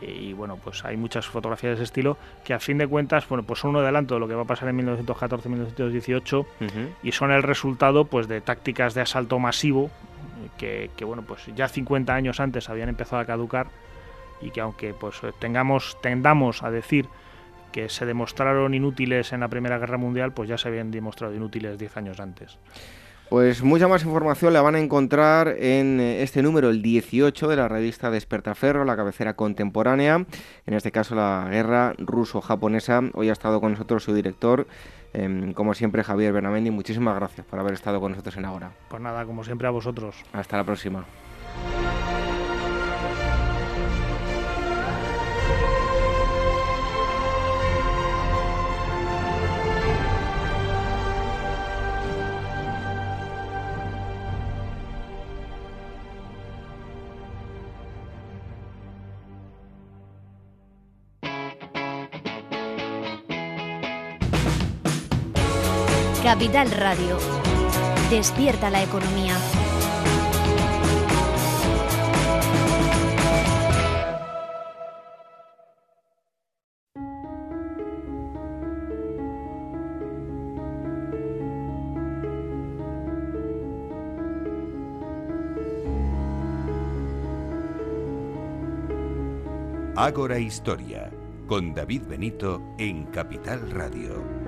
y bueno, pues hay muchas fotografías de ese estilo que a fin de cuentas, bueno, pues son un adelanto de lo que va a pasar en 1914-1918 y son el resultado pues de tácticas de asalto masivo que, bueno, pues ya 50 años antes habían empezado a caducar y que aunque pues tengamos tendamos a decir que se demostraron inútiles en la Primera Guerra Mundial, pues ya se habían demostrado inútiles 10 años antes. Pues mucha más información la van a encontrar en eh, este número, el 18 de la revista Despertaferro, la cabecera contemporánea, en este caso la guerra ruso-japonesa. Hoy ha estado con nosotros su director, em, como siempre Javier Benamendi. Muchísimas gracias por haber estado con nosotros en Ahora. Pues nada, como siempre a vosotros. Hasta la próxima. Capital Radio. Despierta la economía. Ágora Historia, con David Benito en Capital Radio.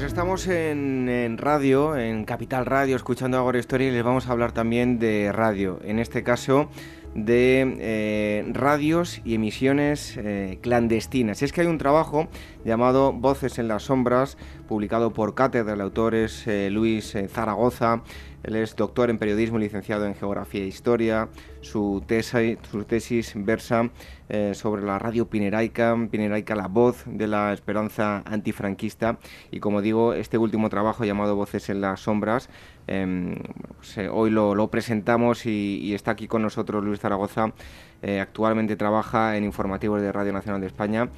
Pues estamos en, radio, en Capital Radio, escuchando Agora Historia y les vamos a hablar también de radio. En este caso, de eh, radios y emisiones eh, clandestinas. Y es que hay un trabajo llamado Voces en las Sombras, publicado por Cátedra, el autor es eh, Luis Zaragoza, él es doctor en periodismo, licenciado en geografía e historia. Su, tesis, su versa eh, sobre la radio pineraica, pineraica la voz de la esperanza antifranquista. Y como digo, este último trabajo llamado Voces en las sombras, em, pues, eh, hoy lo, presentamos y, está aquí con nosotros Luis Zaragoza. Eh, actualmente trabaja en informativos de Radio Nacional de España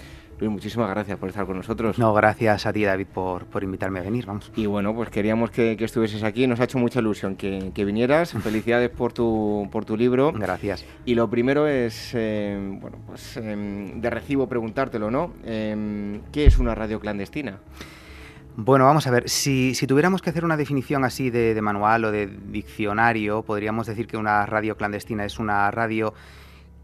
muchísimas gracias por estar con nosotros. No, gracias a ti, David, por, por invitarme a venir, vamos. Y bueno, pues queríamos que, que estuvieses aquí, nos ha hecho mucha ilusión que, que vinieras. Felicidades por tu, por tu libro. Gracias. Y lo primero es, eh, bueno, pues em, de recibo preguntártelo, ¿no? Em, ¿Qué es una radio clandestina? Bueno, vamos a ver, si, tuviéramos que hacer una definición así de, manual o de diccionario, podríamos decir que una radio clandestina es una radio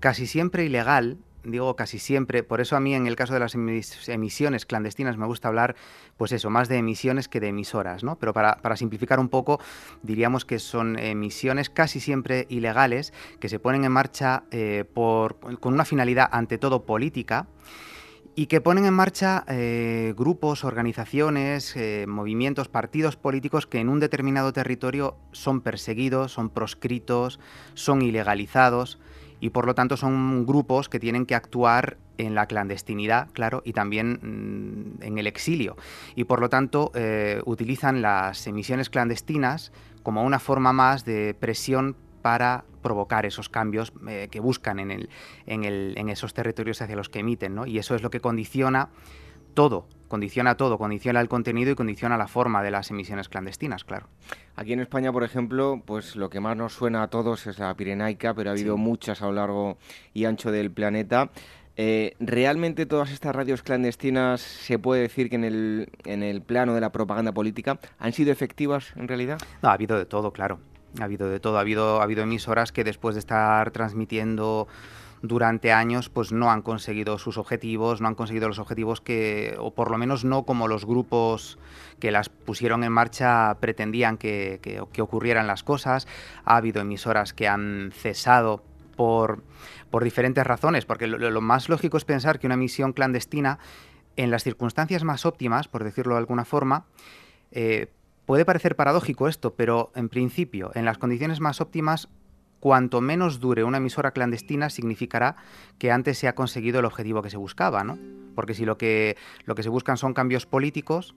casi siempre ilegal, digo casi siempre, por eso a mí en el caso de las emisiones clandestinas me gusta hablar, pues eso, más de emisiones que de emisoras, ¿no? Pero para, simplificar un poco, diríamos que son emisiones casi siempre ilegales que se ponen en marcha eh, por, con una finalidad ante todo política y que ponen en marcha eh, grupos, organizaciones, eh, movimientos, partidos políticos que en un determinado territorio son perseguidos, son proscritos, son ilegalizados y por lo tanto son grupos que tienen que actuar en la clandestinidad, claro, y también mm, en el exilio. Y por lo tanto eh, utilizan las emisiones clandestinas como una forma más de presión para provocar esos cambios eh, que buscan en, el, en, el, en, esos territorios hacia los que emiten, ¿no? Y eso es lo que condiciona todo, condiciona todo, condiciona el contenido y condiciona la forma de las emisiones clandestinas, claro. Aquí en España, por ejemplo, pues lo que más nos suena a todos es la Pirenaica, pero ha habido muchas a lo largo y ancho del planeta. Eh, ¿Realmente todas estas radios clandestinas se puede decir que en el, en el plano de la propaganda política han sido efectivas en realidad? No, ha habido de todo, claro. Ha habido de todo. Ha habido, ha habido emisoras que después de estar transmitiendo durante años pues no han conseguido sus objetivos, no han conseguido los objetivos que, o por lo menos no como los grupos que las pusieron en marcha pretendían que, que, ocurrieran las cosas. Ha habido emisoras que han cesado por, por diferentes razones, porque lo, más lógico es pensar que una emisión clandestina, en las circunstancias más óptimas, por decirlo de alguna forma, eh, Puede parecer paradójico esto, pero en principio, en las condiciones más óptimas, cuanto menos dure una emisora clandestina significará que antes se ha conseguido el objetivo que se buscaba, ¿no? Porque si lo que, lo que se buscan son cambios políticos,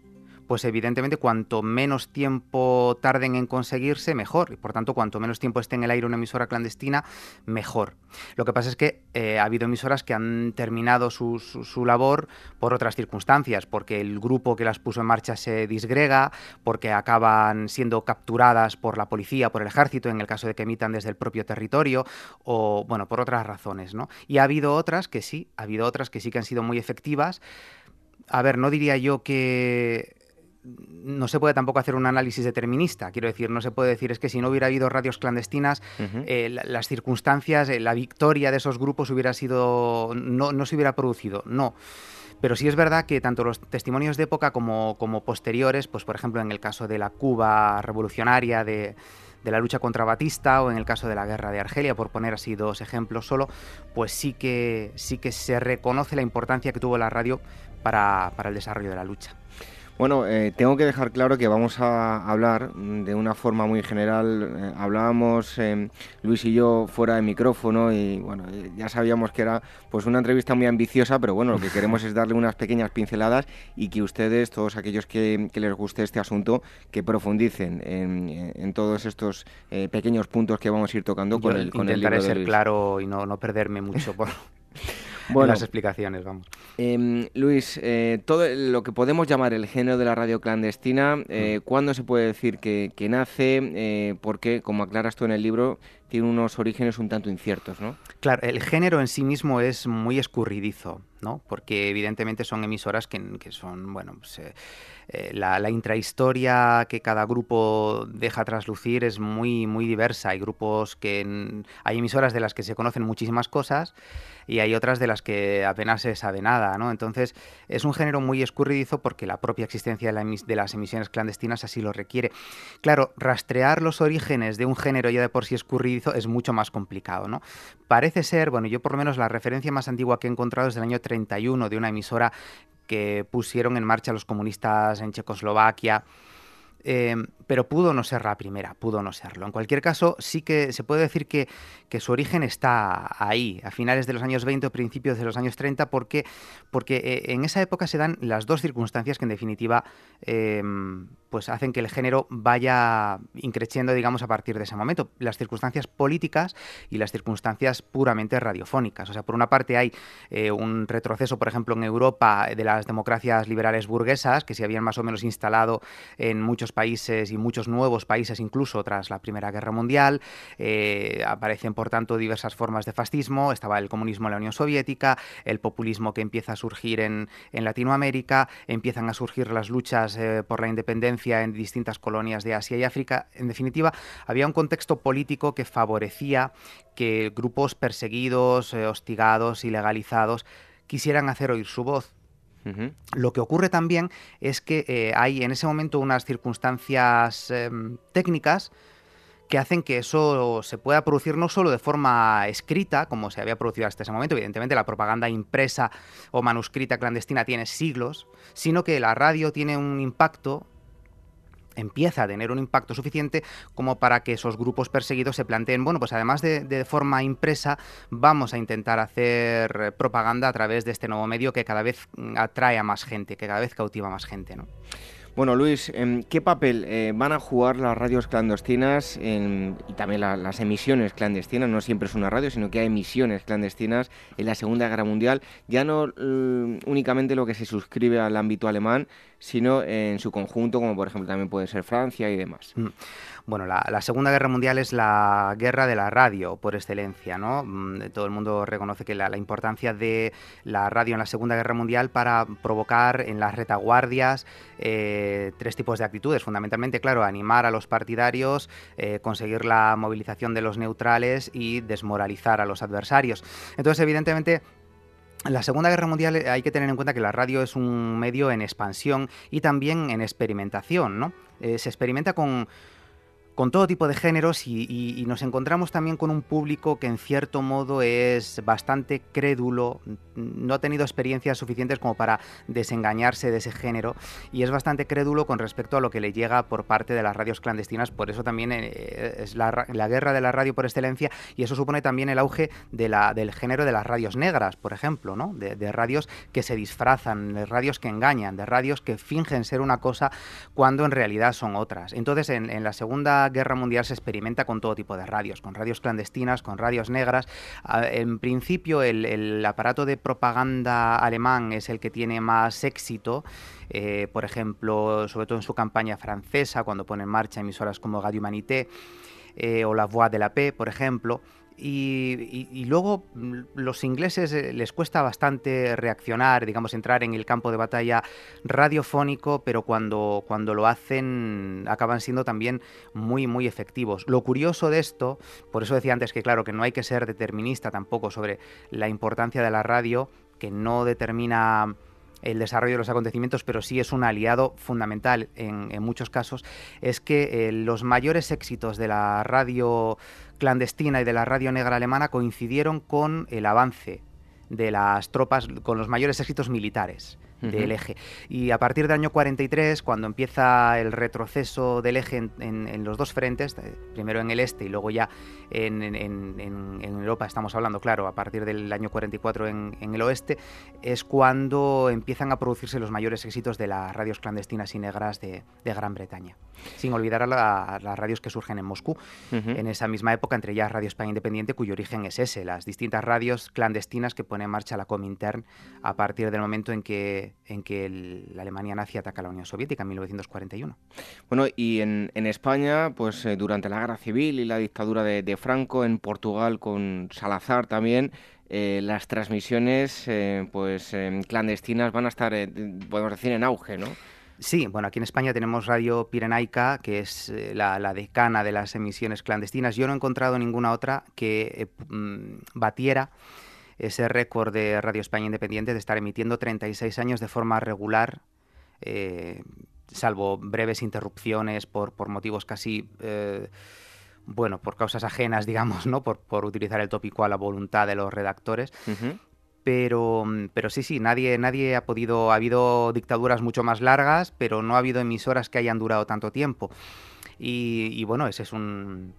pues evidentemente cuanto menos tiempo tarden en conseguirse, mejor. Y por tanto, cuanto menos tiempo esté en el aire una emisora clandestina, mejor. Lo que pasa es que eh, ha habido emisoras que han terminado su, su, labor por otras circunstancias, porque el grupo que las puso en marcha se disgrega, porque acaban siendo capturadas por la policía, por el ejército, en el caso de que emitan desde el propio territorio, o bueno, por otras razones, ¿no? Y ha habido otras que sí, ha habido otras que sí que han sido muy efectivas. A ver, no diría yo que no se puede tampoco hacer un análisis determinista. Quiero decir, no se puede decir es que si no hubiera habido radios clandestinas, eh, las circunstancias, eh, la victoria de esos grupos hubiera sido. no, no se hubiera producido. No. Pero sí es verdad que tanto los testimonios de época como, como posteriores, pues por ejemplo en el caso de la Cuba revolucionaria, de, de la lucha contra Batista o en el caso de la guerra de Argelia, por poner así dos ejemplos solo, pues sí que, sí que se reconoce la importancia que tuvo la radio para, para el desarrollo de la lucha. Bueno, eh, tengo que dejar claro que vamos a hablar de una forma muy general. Eh, hablábamos eh, Luis y yo fuera de micrófono y bueno, ya sabíamos que era pues una entrevista muy ambiciosa, pero bueno, lo que queremos es darle unas pequeñas pinceladas y que ustedes, todos aquellos que, les guste este asunto, que profundicen en, todos estos pequeños puntos que vamos a ir tocando con el con el libro ser claro y no, no perderme mucho por bueno, las explicaciones, vamos. Em, Luis, eh, todo lo que podemos llamar el género de la radio clandestina, eh, mm. ¿cuándo se puede decir que, nace? Eh, porque, como aclaras tú en el libro, tiene unos orígenes un tanto inciertos, ¿no? Claro, el género en sí mismo es muy escurridizo, ¿no? Porque evidentemente son emisoras que, son, bueno, pues, la, la, intrahistoria que cada grupo deja traslucir es muy, muy diversa. Hay grupos que... hay emisoras de las que se conocen muchísimas cosas y hay otras de las que apenas se sabe nada, ¿no? Entonces es un género muy escurridizo porque la propia existencia de, las emisiones clandestinas así lo requiere. Claro, rastrear los orígenes de un género ya de por sí escurridizo es mucho más complicado, ¿no? Parece ser, bueno, yo por lo menos la referencia más antigua que he encontrado es del año 31 de una emisora que pusieron en marcha los comunistas en Checoslovaquia eh, pero pudo no ser la primera, pudo no serlo. En cualquier caso, sí que se puede decir que, su origen está ahí, a finales de los años 20 o principios de los años 30, porque, porque eh, en esa época se dan las dos circunstancias que en definitiva em, pues hacen que el género vaya increciendo, digamos, a partir de ese momento. Las circunstancias políticas y las circunstancias puramente radiofónicas. O sea, por una parte hay eh, un retroceso, por ejemplo, en Europa de las democracias liberales burguesas, que se habían más o menos instalado en muchos países y muchos nuevos países incluso tras la Primera Guerra Mundial. Eh, aparecen, por tanto, diversas formas de fascismo. Estaba el comunismo en la Unión Soviética, el populismo que empieza a surgir en, Latinoamérica, empiezan a surgir las luchas eh, por la independencia en distintas colonias de Asia y África. En definitiva, había un contexto político que favorecía que grupos perseguidos, eh, hostigados, ilegalizados quisieran hacer oír su voz. Lo que ocurre también es que eh, hay en ese momento unas circunstancias em, técnicas que hacen que eso se pueda producir no solo de forma escrita, como se había producido hasta ese momento, evidentemente la propaganda impresa o manuscrita clandestina tiene siglos, sino que la radio tiene un impacto empieza a tener un impacto suficiente como para que esos grupos perseguidos se planteen, bueno, pues además de, forma impresa, vamos a intentar hacer propaganda a través de este nuevo medio que cada vez mm, atrae a más gente, que cada vez cautiva a más gente, ¿no? Bueno, Luis, em, ¿qué papel eh, van a jugar las radios clandestinas y también las emisiones clandestinas? No siempre es una radio, sino que hay emisiones clandestinas en la Segunda Guerra Mundial. Ya no mm, únicamente lo que se suscribe al ámbito alemán, sino en su conjunto, como por ejemplo también puede ser Francia y demás. Bueno, la, Segunda Guerra Mundial es la guerra de la radio por excelencia, ¿no? Mm, todo el mundo reconoce que la, importancia de la radio en la Segunda Guerra Mundial para provocar en las retaguardias eh, tres tipos de actitudes. Fundamentalmente, claro, animar a los partidarios, eh, conseguir la movilización de los neutrales y desmoralizar a los adversarios. Entonces, evidentemente, en la Segunda Guerra Mundial eh, hay que tener en cuenta que la radio es un medio en expansión y también en experimentación, ¿no? Se experimenta con, con todo tipo de géneros y, nos encontramos también con un público que en cierto modo es bastante crédulo, no ha tenido experiencias suficientes como para desengañarse de ese género y es bastante crédulo con respecto a lo que le llega por parte de las radios clandestinas, por eso también eh, es la, guerra de la radio por excelencia y eso supone también el auge de la, del género de las radios negras, por ejemplo, ¿no? de, radios que se disfrazan, de radios que engañan, de radios que fingen ser una cosa cuando en realidad son otras. Entonces en, en la segunda Guerra Mundial se experimenta con todo tipo de radios, con radios clandestinas, con radios negras. En principio el, aparato de propaganda alemán es el que tiene más éxito. Eh, por ejemplo, sobre todo en su campaña francesa, cuando pone en marcha emisoras como Radio Humanité eh, o La Voix de la Paix, por ejemplo. Y, luego mm, los ingleses eh, les cuesta bastante reaccionar, digamos, entrar en el campo de batalla radiofónico, pero cuando, cuando lo hacen acaban siendo también muy, muy efectivos. Lo curioso de esto, por eso decía antes que claro, que no hay que ser determinista tampoco sobre la importancia de la radio, que no determina el desarrollo de los acontecimientos, pero sí es un aliado fundamental en, muchos casos, es que eh, los mayores éxitos de la radio clandestina y de la radio negra alemana coincidieron con el avance de las tropas, con los mayores éxitos militares del eje. Y a partir del año 43, cuando empieza el retroceso del eje en, los dos frentes, eh, primero en el este y luego ya en, Europa, estamos hablando, claro, a partir del año 44 en, el oeste, es cuando empiezan a producirse los mayores éxitos de las radios clandestinas y negras de, Gran Bretaña. Sin olvidar a, las radios que surgen en Moscú. En esa misma época, entre ellas Radio España Independiente, cuyo origen es ese, las distintas radios clandestinas que pone en marcha la Comintern a partir del momento en que en que la Alemania nazi ataca a la Unión Soviética en 1941. Bueno, y en, España, pues eh, durante la Guerra Civil y la dictadura de, Franco, en Portugal con Salazar también, eh, las transmisiones eh, pues clandestinas van a estar, podemos decir, en auge, ¿no? Sí, bueno, aquí en España tenemos Radio Pirenaica, que es la, decana de las emisiones clandestinas. Yo no he encontrado ninguna otra que mm, batiera ese récord de Radio España Independiente de estar emitiendo 36 años de forma regular, eh, salvo breves interrupciones por, por motivos casi... Eh, bueno, por causas ajenas, digamos, ¿no? Por, por, utilizar el tópico a la voluntad de los redactores. Pero, pero sí, sí, nadie, nadie ha podido. Ha habido dictaduras mucho más largas, pero no ha habido emisoras que hayan durado tanto tiempo. y bueno, ese es un,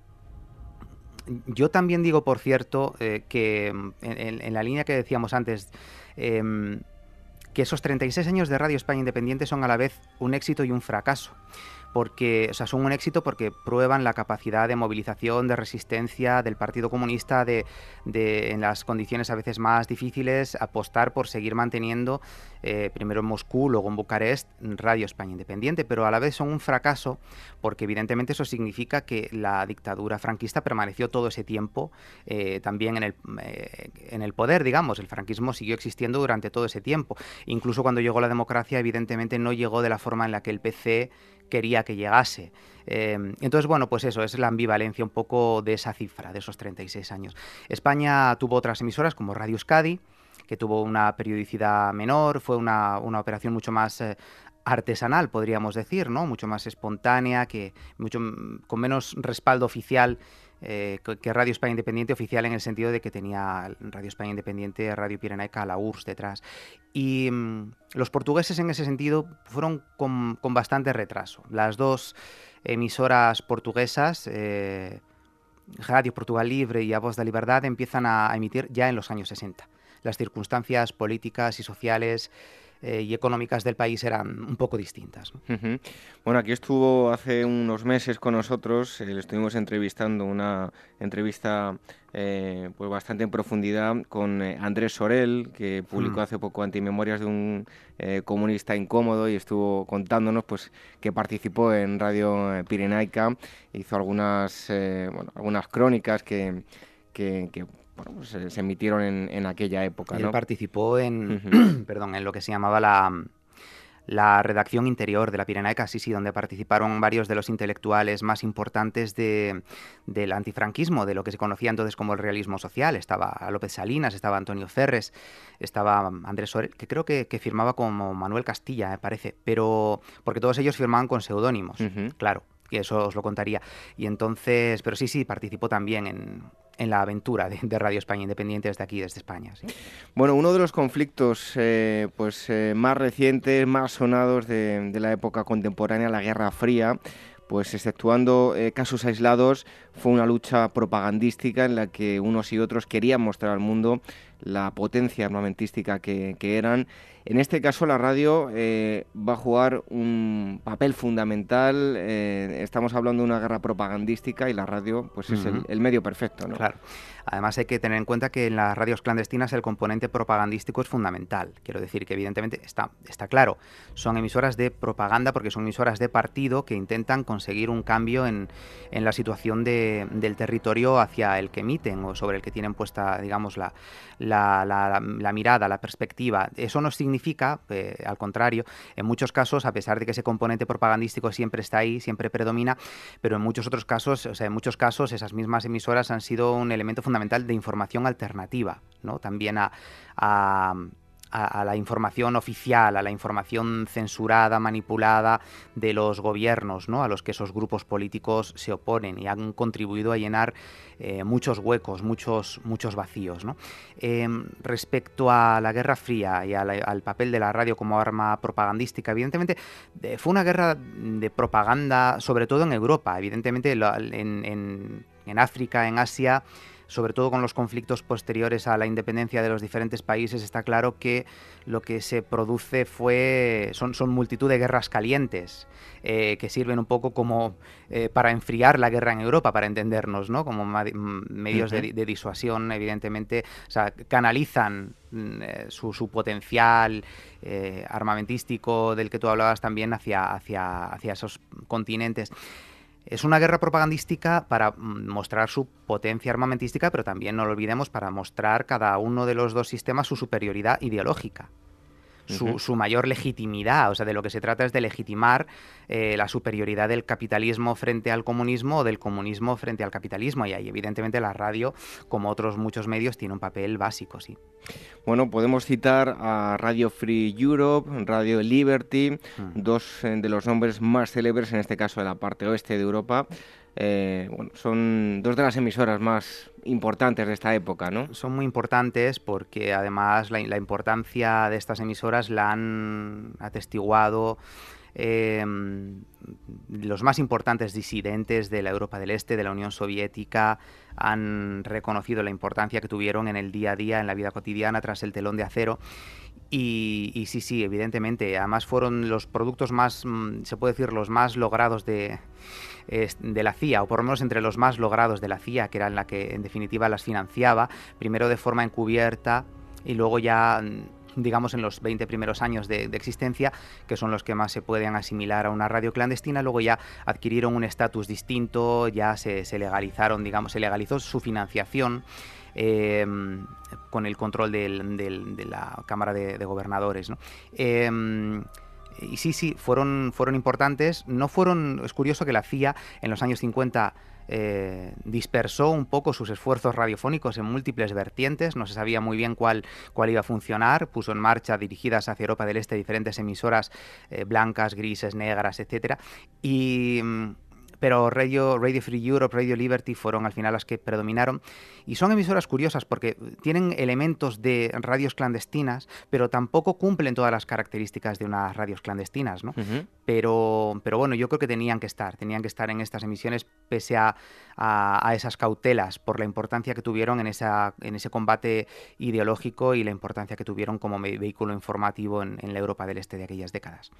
yo también digo, por cierto, eh, que mm, en, la línea que decíamos antes, em, que esos 36 años de Radio España Independiente son a la vez un éxito y un fracaso. Porque, o sea, son un éxito porque prueban la capacidad de movilización, de resistencia del Partido Comunista, de, en las condiciones a veces más difíciles, apostar por seguir manteniendo, eh, primero en Moscú, luego en Bucarest, Radio España Independiente, pero a la vez son un fracaso porque evidentemente eso significa que la dictadura franquista permaneció todo ese tiempo eh, también en el, eh, en el poder, digamos, el franquismo siguió existiendo durante todo ese tiempo. Incluso cuando llegó la democracia, evidentemente no llegó de la forma en la que el PC quería que llegase. Eh, entonces, bueno, pues eso, es la ambivalencia un poco de esa cifra, de esos 36 años. España tuvo otras emisoras como Radio Euskadi, que tuvo una periodicidad menor, fue una, operación mucho más eh, artesanal, podríamos decir, ¿no? Mucho más espontánea, que mucho con menos respaldo oficial eh, que Radio España Independiente oficial en el sentido de que tenía Radio España Independiente, Radio Pirenaica, la URSS detrás. Y mm, los portugueses en ese sentido fueron con, bastante retraso. Las dos emisoras portuguesas, eh, Radio Portugal Libre y A Voz de Libertad, empiezan a emitir ya en los años 60. Las circunstancias políticas y sociales eh, y económicas del país eran un poco distintas. Bueno, aquí estuvo hace unos meses con nosotros, eh, le estuvimos entrevistando una entrevista eh, pues bastante en profundidad con Andrés Sorel, que publicó hmm. hace poco Antimemorias de un comunista incómodo y estuvo contándonos pues que participó en Radio Pirenaica, hizo algunas, bueno, algunas crónicas que, que, que pues, se, emitieron en, aquella época. él participó en, perdón, en lo que se llamaba la, la redacción interior de la Pirenaica, sí, sí, donde participaron varios de los intelectuales más importantes de, del antifranquismo, de lo que se conocía entonces como el realismo social. Estaba López Salinas, estaba Antonio Ferres, estaba Andrés Sorel, que creo que, firmaba como Manuel Castilla, me parece, pero porque todos ellos firmaban con seudónimos, claro que eso os lo contaría. Y entonces, pero sí, sí, participó también en, en la aventura de, Radio España Independiente desde aquí, desde España. Bueno, uno de los conflictos eh, pues, eh, más recientes, más sonados de, la época contemporánea, la Guerra Fría, pues exceptuando eh, casos aislados, fue una lucha propagandística en la que unos y otros querían mostrar al mundo la potencia armamentística que, eran. En este caso la radio eh, va a jugar un papel fundamental. Eh, estamos hablando de una guerra propagandística y la radio pues es el, el, medio perfecto. ¿no? Claro. Además hay que tener en cuenta que en las radios clandestinas el componente propagandístico es fundamental. Quiero decir que evidentemente está, está claro, son emisoras de propaganda porque son emisoras de partido que intentan conseguir un cambio en, la situación del territorio hacia el que emiten o sobre el que tienen puesta, digamos, la, la, mirada, la perspectiva. Eso no significa, eh, al contrario, en muchos casos, a pesar de que ese componente propagandístico siempre está ahí, siempre predomina, pero en muchos otros casos, o sea, en muchos casos esas mismas emisoras han sido un elemento fundamental de información alternativa, ¿no? También a, la información oficial, a la información censurada, manipulada de los gobiernos, ¿no? a los que esos grupos políticos se oponen y han contribuido a llenar eh, muchos huecos, muchos, muchos vacíos. Em, respecto a la Guerra Fría y al papel de la radio como arma propagandística, evidentemente fue una guerra de propaganda, sobre todo en Europa, evidentemente en, en África, en Asia, sobre todo con los conflictos posteriores a la independencia de los diferentes países, está claro que lo que se produce fue son, son multitud de guerras calientes eh, que sirven un poco como eh, para enfriar la guerra en Europa, para entendernos, ¿no? Como medios de, disuasión, evidentemente, o sea, canalizan mm, eh, su, su, potencial armamentístico del que tú hablabas también hacia, hacia, hacia esos continentes. Es una guerra propagandística para mm, mostrar su potencia armamentística, pero también no lo olvidemos para mostrar cada uno de los dos sistemas su superioridad ideológica su, mayor legitimidad. O sea, de lo que se trata es de legitimar eh, la superioridad del capitalismo frente al comunismo o del comunismo frente al capitalismo. Y ahí, evidentemente, la radio, como otros muchos medios, tiene un papel básico, sí. Bueno, podemos citar a Radio Free Europe, Radio Liberty, mm. dos eh, de los nombres más célebres, en este caso de la parte oeste de Europa. Eh, bueno, son dos de las emisoras más importantes de esta época, ¿no? Son muy importantes porque además la, importancia de estas emisoras la han atestiguado Em, los más importantes disidentes de la Europa del Este, de la Unión Soviética, han reconocido la importancia que tuvieron en el día a día, en la vida cotidiana, tras el telón de acero. Y, sí, sí, evidentemente. Además fueron los productos más, mm, se puede decir, los más logrados de, de la CIA, o por lo menos entre los más logrados de la CIA, que eran la que en definitiva las financiaba, primero de forma encubierta y luego ya mm, digamos, en los 20 primeros años de, existencia, que son los que más se pueden asimilar a una radio clandestina, luego ya adquirieron un estatus distinto, ya se, legalizaron, digamos, se legalizó su financiación. Eh, con el control de la Cámara de, Gobernadores. Eh, y sí, sí, fueron, fueron importantes. No fueron. Es curioso que la CIA en los años 50 eh, dispersó un poco sus esfuerzos radiofónicos en múltiples vertientes, no se sabía muy bien cuál, cuál iba a funcionar, puso en marcha dirigidas hacia Europa del Este diferentes emisoras eh, blancas, grises, negras, etcétera, y mm, pero Radio, Radio Free Europe, Radio Liberty fueron al final las que predominaron. Y son emisoras curiosas porque tienen elementos de radios clandestinas, pero tampoco cumplen todas las características de unas radios clandestinas, ¿no? pero, pero bueno, yo creo que tenían que estar, tenían que estar en estas emisiones pese a, a, esas cautelas por la importancia que tuvieron en, esa, en ese combate ideológico y la importancia que tuvieron como vehículo informativo en, en la Europa del Este de aquellas décadas.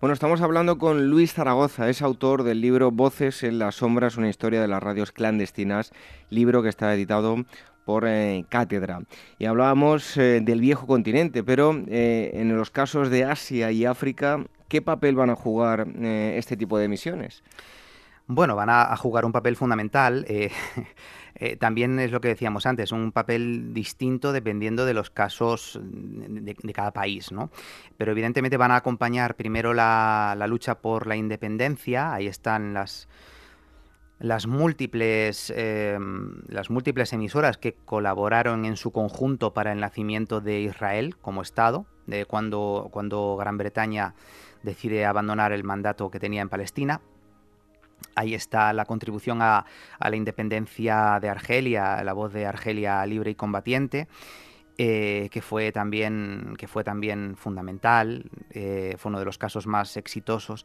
Bueno, estamos hablando con Luis Zaragoza, es autor del libro Voces en las sombras, una historia de las radios clandestinas, libro que está editado por eh, cátedra. Y hablábamos eh, del viejo continente, pero eh, en los casos de Asia y África, ¿qué papel van a jugar este tipo de misiones? Bueno, van a, jugar un papel fundamental. También es lo que decíamos antes, un papel distinto dependiendo de los casos de, cada país, ¿no? Pero evidentemente van a acompañar primero la lucha por la independencia, ahí están las, las múltiples, em, las múltiples emisoras que colaboraron en su conjunto para el nacimiento de Israel como Estado, de cuando, cuando Gran Bretaña decide abandonar el mandato que tenía en Palestina. Ahí está la contribución a, la independencia de Argelia, la voz de Argelia libre y combatiente. Eh, que, fue también, que fue también fundamental, eh, fue uno de los casos más exitosos.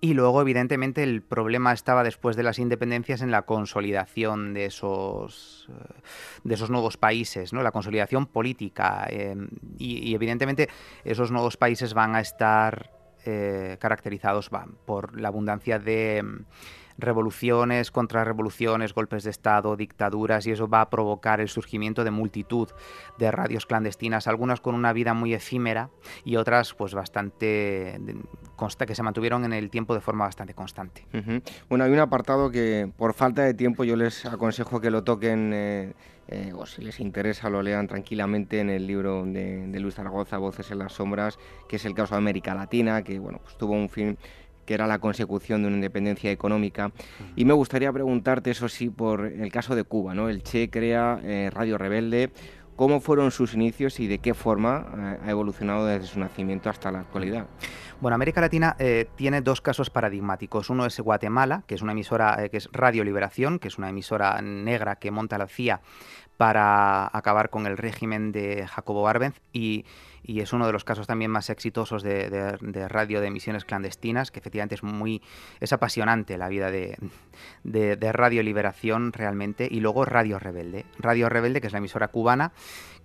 Y luego, evidentemente, el problema estaba después de las independencias en la consolidación de esos, eh, de esos nuevos países, ¿no? la consolidación política. Y, evidentemente, esos nuevos países van a estar caracterizados por la abundancia de revoluciones, contrarrevoluciones, golpes de Estado, dictaduras, y eso va a provocar el surgimiento de multitud de radios clandestinas, algunas con una vida muy efímera y otras pues bastante consta que se mantuvieron en el tiempo de forma bastante constante. Bueno, hay un apartado que por falta de tiempo yo les aconsejo que lo toquen eh, eh, o si les interesa lo lean tranquilamente en el libro de, de Luis Zaragoza, Voces en las Sombras, que es el caso de América Latina, que bueno, pues tuvo un fin que era la consecución de una independencia económica. Y me gustaría preguntarte, eso sí, por el caso de Cuba, ¿no? El Che crea eh, Radio Rebelde. ¿Cómo fueron sus inicios y de qué forma eh, ha evolucionado desde su nacimiento hasta la actualidad? Bueno, América Latina eh, tiene dos casos paradigmáticos. Uno es Guatemala, que es una emisora que es Radio Liberación, que es una emisora negra que monta la CIA para acabar con el régimen de Jacobo Arbenz y y es uno de los casos también más exitosos de, radio de emisiones clandestinas, que efectivamente es muy es apasionante la vida de, Radio Liberación realmente, y luego Radio Rebelde. Radio Rebelde, que es la emisora cubana,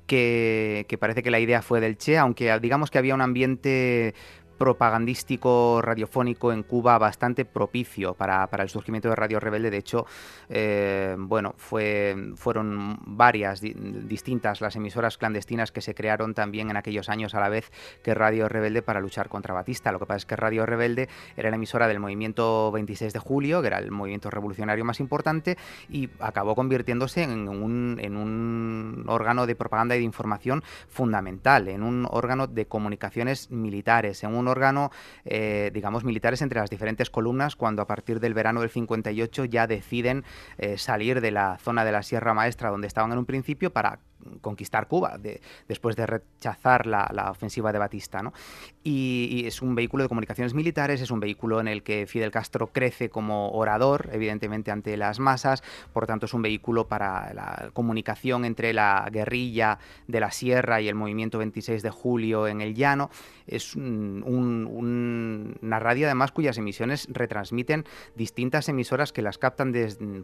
que, que, parece que la idea fue del Che, aunque digamos que había un ambiente propagandístico radiofónico en Cuba bastante propicio para, el surgimiento de Radio Rebelde. De hecho, eh, bueno, fue, fueron varias distintas las emisoras clandestinas que se crearon también en aquellos años a la vez que Radio Rebelde para luchar contra Batista. Lo que pasa es que Radio Rebelde era la emisora del movimiento 26 de julio, que era el movimiento revolucionario más importante, y acabó convirtiéndose en un, en un órgano de propaganda y de información fundamental, en un órgano de comunicaciones militares, en un órgano, eh, digamos, militares entre las diferentes columnas cuando a partir del verano del 58 ya deciden eh, salir de la zona de la Sierra Maestra donde estaban en un principio para conquistar Cuba después de rechazar la, ofensiva de Batista. Y, es un vehículo de comunicaciones militares, es un vehículo en el que Fidel Castro crece como orador, evidentemente ante las masas, por tanto es un vehículo para la comunicación entre la guerrilla de la sierra y el movimiento 26 de julio en el llano. Es una radio además cuyas emisiones retransmiten distintas emisoras que las captan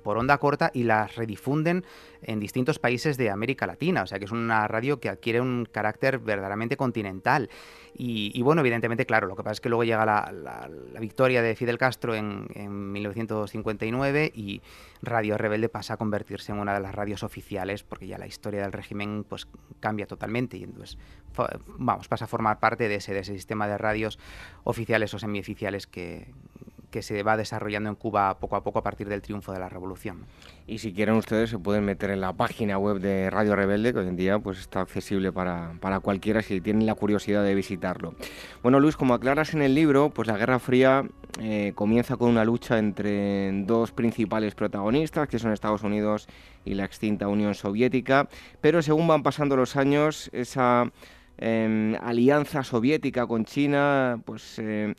por onda corta y las redifunden en distintos países de América Latina. O sea que es una radio que adquiere un carácter verdaderamente continental. Y, bueno, evidentemente, claro, lo que pasa es que luego llega la, victoria de Fidel Castro en, 1959 y Radio Rebelde pasa a convertirse en una de las radios oficiales porque ya la historia del régimen pues cambia totalmente y entonces vamos, pasa a formar parte de ese, de ese sistema de radios oficiales o semioficiales que, que se va desarrollando en Cuba poco a poco a partir del triunfo de la revolución. Y si quieren ustedes se pueden meter en la página web de Radio Rebelde, que hoy en día pues está accesible para, para cualquiera si tienen la curiosidad de visitarlo. Bueno Luis, como aclaras en el libro, pues la Guerra Fría eh, comienza con una lucha entre dos principales protagonistas, que son Estados Unidos y la extinta Unión Soviética, pero según van pasando los años, esa em, alianza soviética con China, pues... Eh,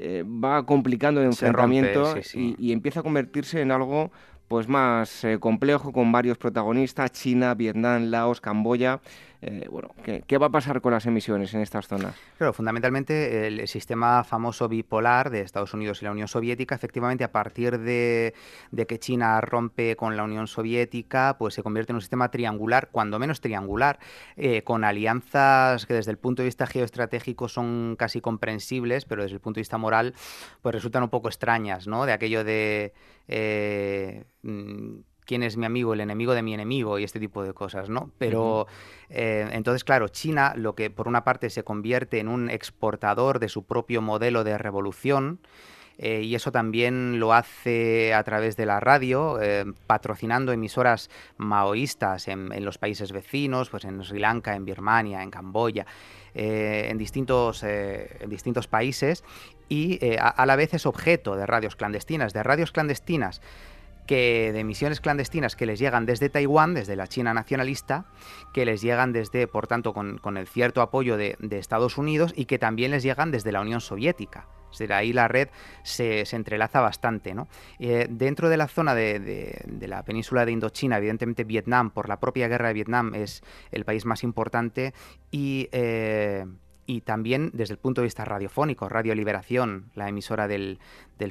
eh, va complicando el enfrentamiento Y, empieza a convertirse en algo pues más eh, complejo con varios protagonistas, China, Vietnam, Laos, Camboya. Eh, bueno, ¿qué, va a pasar con las emisiones en estas zonas? Claro, fundamentalmente el sistema famoso bipolar de Estados Unidos y la Unión Soviética, efectivamente a partir de, que China rompe con la Unión Soviética, pues se convierte en un sistema triangular, cuando menos triangular, eh, con alianzas que desde el punto de vista geoestratégico son casi comprensibles, pero desde el punto de vista moral, pues resultan un poco extrañas, ¿no? De aquello de... Eh, mm, quién es mi amigo, el enemigo de mi enemigo y este tipo de cosas, ¿no? Pero eh, entonces, claro, China, lo que por una parte se convierte en un exportador de su propio modelo de revolución, eh, y eso también lo hace a través de la radio, eh, patrocinando emisoras maoístas en, los países vecinos, pues en Sri Lanka, en Birmania, en Camboya, en, distintos, en distintos países, y a, la vez es objeto de radios clandestinas, de radios clandestinas que de emisiones clandestinas que les llegan desde Taiwán, desde la China nacionalista, que les llegan desde, por tanto, con, el cierto apoyo de, Estados Unidos y que también les llegan desde la Unión Soviética. Ahí la red se, entrelaza bastante. ¿no? Eh, dentro de la zona de, la península de Indochina, evidentemente Vietnam, por la propia guerra de Vietnam, es el país más importante y... Eh, y también desde el punto de vista radiofónico, Radio Liberación, la emisora del,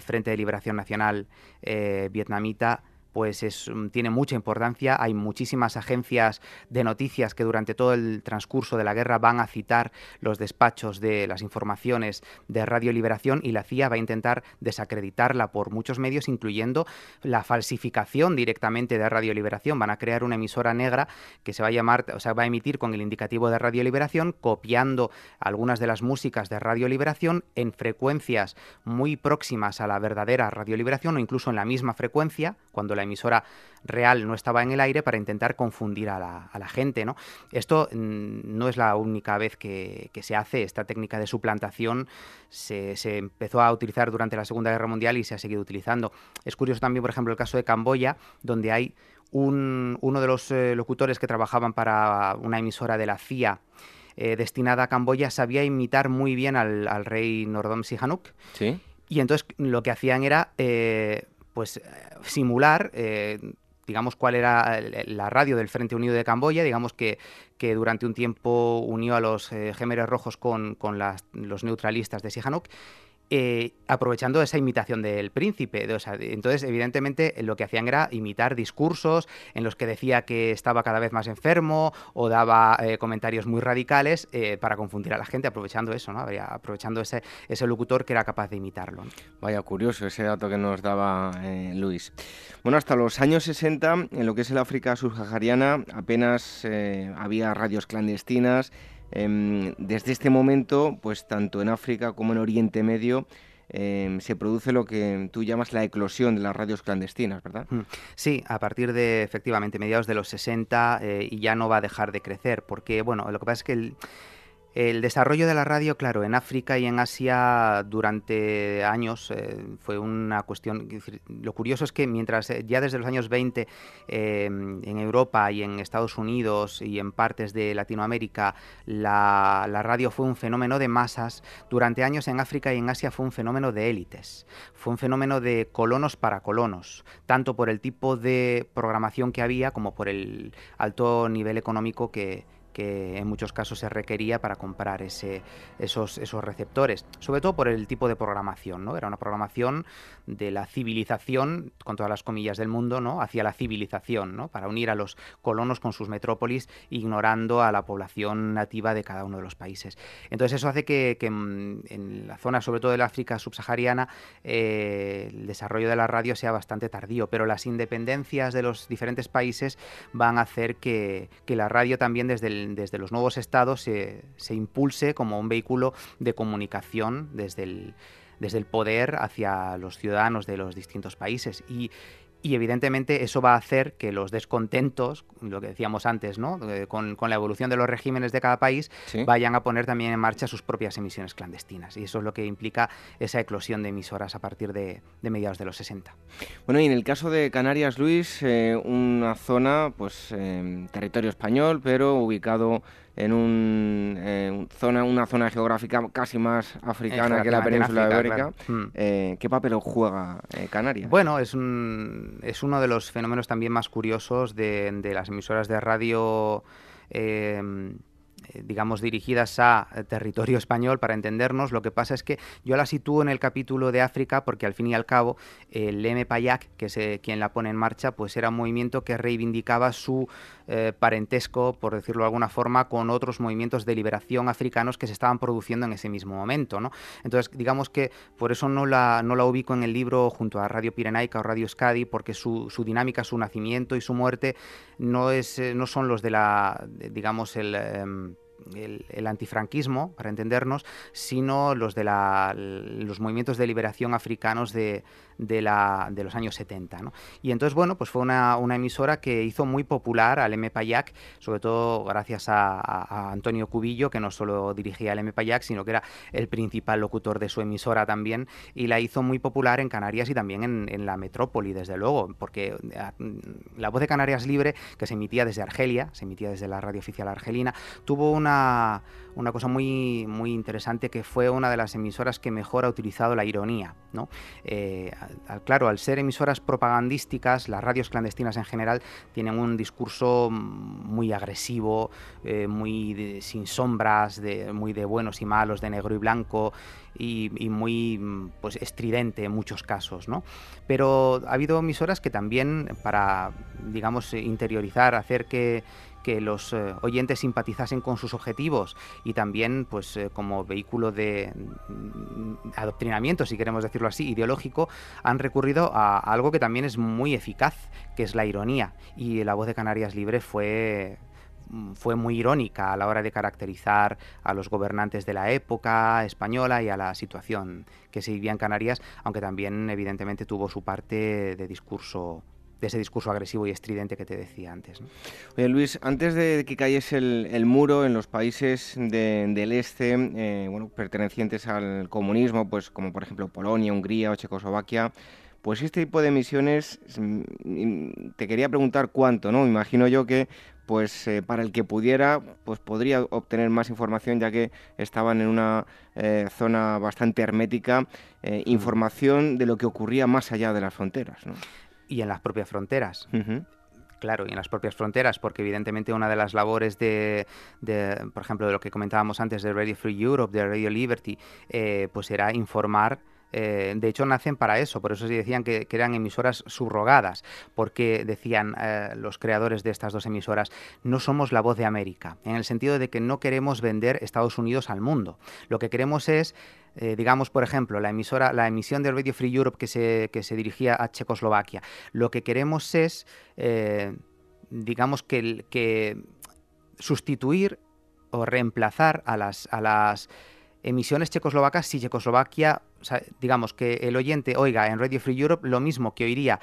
Frente de Liberación Nacional eh, vietnamita, pues es, mm, tiene mucha importancia. Hay muchísimas agencias de noticias que durante todo el transcurso de la guerra van a citar los despachos de las informaciones de Radio Liberación y la CIA va a intentar desacreditarla por muchos medios, incluyendo la falsificación directamente de Radio Liberación. Van a crear una emisora negra que se va a llamar, o sea, va a emitir con el indicativo de Radio Liberación, copiando algunas de las músicas de Radio Liberación en frecuencias muy próximas a la verdadera Radio Liberación o incluso en la misma frecuencia, cuando la emisora real no estaba en el aire para intentar confundir a la, gente. ¿no? Esto mm, no es la única vez que, se hace. Esta técnica de suplantación se, empezó a utilizar durante la Segunda Guerra Mundial y se ha seguido utilizando. Es curioso también, por ejemplo, el caso de Camboya, donde hay un, uno de los eh, locutores que trabajaban para una emisora de la CIA eh, destinada a Camboya sabía imitar muy bien al, rey Nordom Sihanouk. ¿Sí? Y entonces lo que hacían era eh, pues simular eh, digamos, cuál era la radio del Frente Unido de Camboya, digamos que, que durante un tiempo unió a los eh, Rojos con, con los neutralistas de Sihanouk eh, aprovechando esa imitación del príncipe. entonces, evidentemente, lo que hacían era imitar discursos en los que decía que estaba cada vez más enfermo o daba eh, comentarios muy radicales eh, para confundir a la gente, aprovechando eso, ¿no? aprovechando ese, ese locutor que era capaz de imitarlo. Vaya, curioso ese dato que nos daba Luis. Bueno, hasta los años 60, en lo que es el África subsahariana, apenas había radios clandestinas Em, desde este momento, pues tanto en África como en Oriente Medio, em, se produce lo que tú llamas la eclosión de las radios clandestinas, ¿verdad? Mm. Sí, a partir de efectivamente mediados de los 60 eh, y ya no va a dejar de crecer, porque bueno, lo que pasa es que El desarrollo de la radio, claro, en África y en Asia durante años eh, fue una cuestión. Lo curioso es que mientras eh, ya desde los años 20 eh, en Europa y en Estados Unidos y en partes de Latinoamérica la, la, radio fue un fenómeno de masas, durante años en África y en Asia fue un fenómeno de élites. Fue un fenómeno de colonos para colonos, tanto por el tipo de programación que había como por el alto nivel económico que que en muchos casos se requería para comprar ese, esos, esos receptores, sobre todo por el tipo de programación, ¿no? Era una programación de la civilización, con todas las comillas del mundo, ¿no? hacia la civilización, ¿no? para unir a los colonos con sus metrópolis, ignorando a la población nativa de cada uno de los países. Entonces eso hace que, en la zona, sobre todo del África subsahariana, eh, el desarrollo de la radio sea bastante tardío, pero las independencias de los diferentes países van a hacer que, que la radio también desde el desde los nuevos estados se, se, impulse como un vehículo de comunicación desde el, desde el poder hacia los ciudadanos de los distintos países. Y, y evidentemente eso va a hacer que los descontentos, lo que decíamos antes, ¿no? Eh, con, con la evolución de los regímenes de cada país, vayan a poner también en marcha sus propias emisiones clandestinas. Y eso es lo que implica esa eclosión de emisoras a partir de, de mediados de los 60. Bueno, y en el caso de Canarias, Luis, eh, una zona, pues eh, territorio español, pero ubicado en un, zona, una zona geográfica casi más africana que la península ibérica. Mm. Eh, ¿Qué papel juega eh, Canarias? Bueno, es, un, es uno de los fenómenos también más curiosos de, de las emisoras de radio. Eh, eh, digamos, dirigidas a territorio español, para entendernos. Lo que pasa es que yo la sitúo en el capítulo de África porque al fin y al cabo el M. Payak, que es eh, quien la pone en marcha, pues era un movimiento que reivindicaba su parentesco, por decirlo de alguna forma, con otros movimientos de liberación africanos que se estaban produciendo en ese mismo momento. ¿no? Entonces, digamos que por eso no la, no la ubico en el libro junto a Radio Pirenaica o Radio Scadi, porque su, su dinámica, su nacimiento y su muerte no, es, no son los de la, digamos, el em, el, antifranquismo, para entendernos, sino los de los movimientos de liberación africanos de, de, la, de los años 70. ¿no? Y entonces, bueno, pues fue una, una, emisora que hizo muy popular al MPAYAC, sobre todo gracias a, Antonio Cubillo, que no solo dirigía el MPAYAC, sino que era el principal locutor de su emisora también, y la hizo muy popular en Canarias y también en, en la metrópoli, desde luego, porque eh, la voz de Canarias Libre, que se emitía desde Argelia, se emitía desde la radio oficial argelina, tuvo una una cosa muy, muy interesante que fue una de las emisoras que mejor ha utilizado la ironía. ¿no? Eh, claro, al ser emisoras propagandísticas, las radios clandestinas en general tienen un discurso muy agresivo, eh, muy sin sombras, muy de buenos y malos, de negro y blanco. Y, y, muy pues, estridente en muchos casos, ¿no? Pero ha habido emisoras que también, para, digamos, interiorizar, hacer que, que los eh, oyentes simpatizasen con sus objetivos y también pues eh, como vehículo de mm, adoctrinamiento, si queremos decirlo así, ideológico, han recurrido a algo que también es muy eficaz, que es la ironía. Y la voz de Canarias Libre fue mm, fue muy irónica a la hora de caracterizar a los gobernantes de la época española y a la situación que se vivía en Canarias, aunque también evidentemente tuvo su parte de discurso de ese discurso agresivo y estridente que te decía antes. Oye, Luis, antes de que cayese el, muro en los países del este, eh, bueno, pertenecientes al comunismo, pues como por ejemplo Polonia, Hungría o Checoslovaquia, pues este tipo de emisiones, mm, te quería preguntar cuánto, ¿no? Imagino yo que pues eh, para el que pudiera, pues podría obtener más información ya que estaban en una eh, zona bastante hermética, mm. información de lo que ocurría más allá de las fronteras. ¿no? Y en las propias fronteras. Claro, y en las propias fronteras, porque evidentemente una de las labores de, por ejemplo, de lo que comentábamos antes de Radio Free Europe, de Radio Liberty, eh, pues era informar eh, de hecho, nacen para eso, por eso se decían que, eran emisoras subrogadas, porque decían eh, los creadores de estas dos emisoras, no somos la voz de América, en el sentido de que no queremos vender Estados Unidos al mundo. Lo que queremos es eh, digamos, por ejemplo, la emisora, la emisión de Radio Free Europe que se, que se dirigía a Checoslovaquia. Lo que queremos es, eh, digamos, que, sustituir o reemplazar a las, a las emisiones checoslovacas si Checoslovaquia, digamos, que el oyente oiga en Radio Free Europe lo mismo que oiría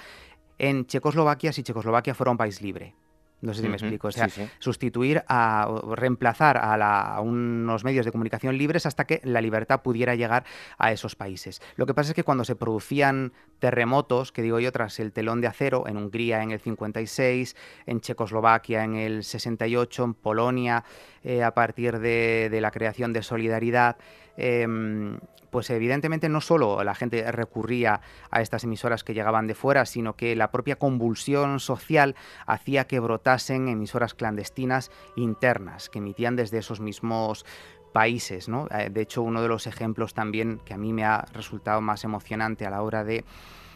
en Checoslovaquia si Checoslovaquia fuera un país libre. No sé si me explico. O sea, sustituir a reemplazar a, unos medios de comunicación libres hasta que la libertad pudiera llegar a esos países. Lo que pasa es que cuando se producían terremotos, que digo yo, tras el telón de acero, en Hungría en el 56, en Checoslovaquia en el 68, en Polonia eh, a partir de, la creación de Solidaridad, em, pues evidentemente no solo la gente recurría a estas emisoras que llegaban de fuera, sino que la propia convulsión social hacía que brotasen emisoras clandestinas internas que emitían desde esos mismos países. ¿no? Eh, de hecho, uno de los ejemplos también que a mí me ha resultado más emocionante a la hora de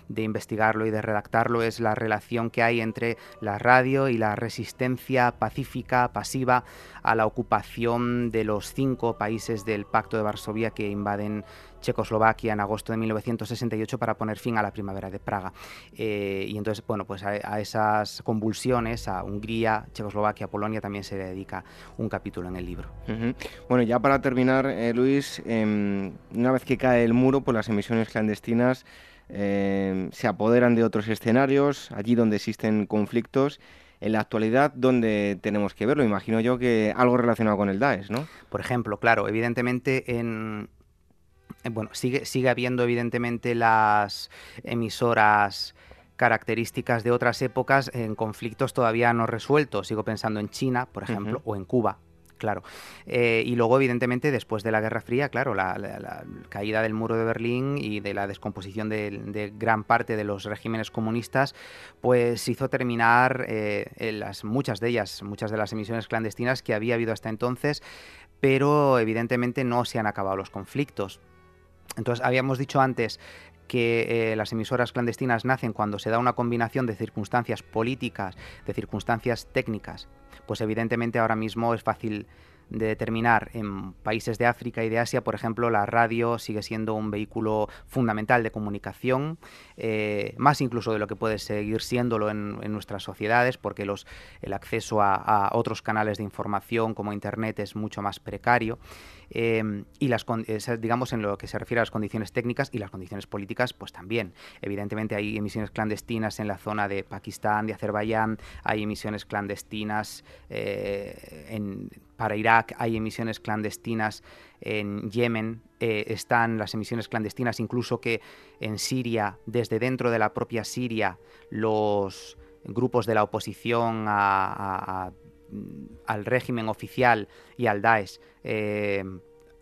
de investigarlo y de redactarlo es la relación que hay entre la radio y la resistencia pacífica, pasiva, a la ocupación de los cinco países del Pacto de Varsovia que invaden Checoslovaquia en agosto de 1968 para poner fin a la primavera de Praga. Eh, y entonces, bueno, pues a, esas convulsiones, a Hungría, Checoslovaquia, Polonia, también se dedica un capítulo en el libro. Bueno, ya para terminar, eh, Luis, em, una vez que cae el muro, por las emisiones clandestinas eh, se apoderan de otros escenarios, allí donde existen conflictos. En la actualidad, ¿dónde tenemos que verlo? Imagino yo que algo relacionado con el Daesh, ¿no? Por ejemplo, claro, evidentemente en, bueno, sigue, sigue habiendo evidentemente las emisoras características de otras épocas en conflictos todavía no resueltos. Sigo pensando en China, por ejemplo, o en Cuba, claro. Eh, y luego, evidentemente, después de la Guerra Fría, claro, la, caída del muro de Berlín y de la descomposición de, gran parte de los regímenes comunistas, pues hizo terminar eh, las, muchas de ellas, muchas de las emisiones clandestinas que había habido hasta entonces, pero evidentemente no se han acabado los conflictos. Entonces, habíamos dicho antes que eh, las emisoras clandestinas nacen cuando se da una combinación de circunstancias políticas, de circunstancias técnicas, pues evidentemente ahora mismo es fácil de determinar en países de África y de Asia, por ejemplo, la radio sigue siendo un vehículo fundamental de comunicación, eh, más incluso de lo que puede seguir siéndolo en, nuestras sociedades, porque los, el acceso a, otros canales de información como Internet es mucho más precario. Em, y las digamos en lo que se refiere a las condiciones técnicas y las condiciones políticas, pues también. Evidentemente hay emisiones clandestinas en la zona de Pakistán, de Azerbaiyán, hay emisiones clandestinas eh, en, para Irak, hay emisiones clandestinas en Yemen, eh, están las emisiones clandestinas incluso que en Siria, desde dentro de la propia Siria, los grupos de la oposición a al régimen oficial y al Daesh eh,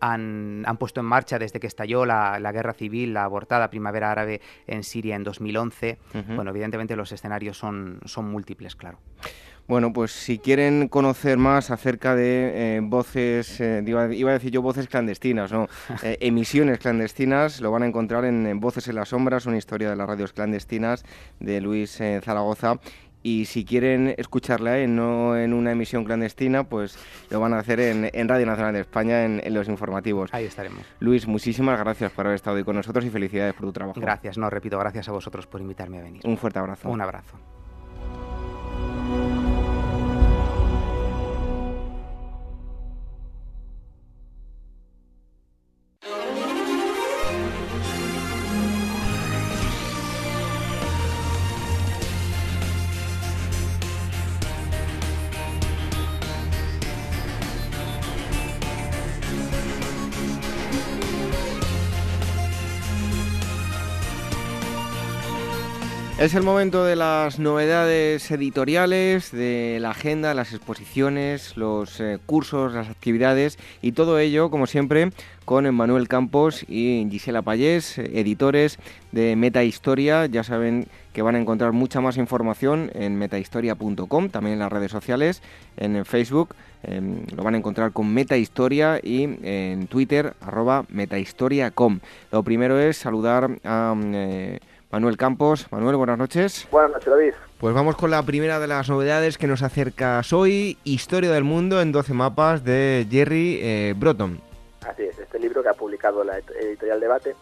han, puesto en marcha desde que estalló la, guerra civil, la abortada primavera árabe en Siria en 2011. Bueno, evidentemente los escenarios son, son múltiples, claro. Bueno, pues si quieren conocer más acerca de eh, voces, eh, iba, a decir yo voces clandestinas, no, emisiones clandestinas, lo van a encontrar en, Voces en las Sombras, una historia de las radios clandestinas de Luis Zaragoza y si quieren escucharla en, no en una emisión clandestina, pues lo van a hacer en, Radio Nacional de España, en, los informativos. Ahí estaremos. Luis, muchísimas gracias por haber estado hoy con nosotros y felicidades por tu trabajo. Gracias, no, repito, gracias a vosotros por invitarme a venir. Un fuerte abrazo. Un abrazo. Es el momento de las novedades editoriales, de la agenda, las exposiciones, los eh, cursos, las actividades y todo ello, como siempre, con Manuel Campos y Gisela Payés, editores de Meta Historia. Ya saben que van a encontrar mucha más información en metahistoria.com, también en las redes sociales, en Facebook. Em, lo van a encontrar con Meta Historia y en Twitter, arroba metahistoria.com. Lo primero es saludar a... Eh, Manuel Campos. Manuel, buenas noches. Buenas noches, David. Pues vamos con la primera de las novedades que nos acercas hoy, Historia del Mundo en 12 mapas de Jerry eh, Broton. Así es, este libro que ha publicado la editorial Debate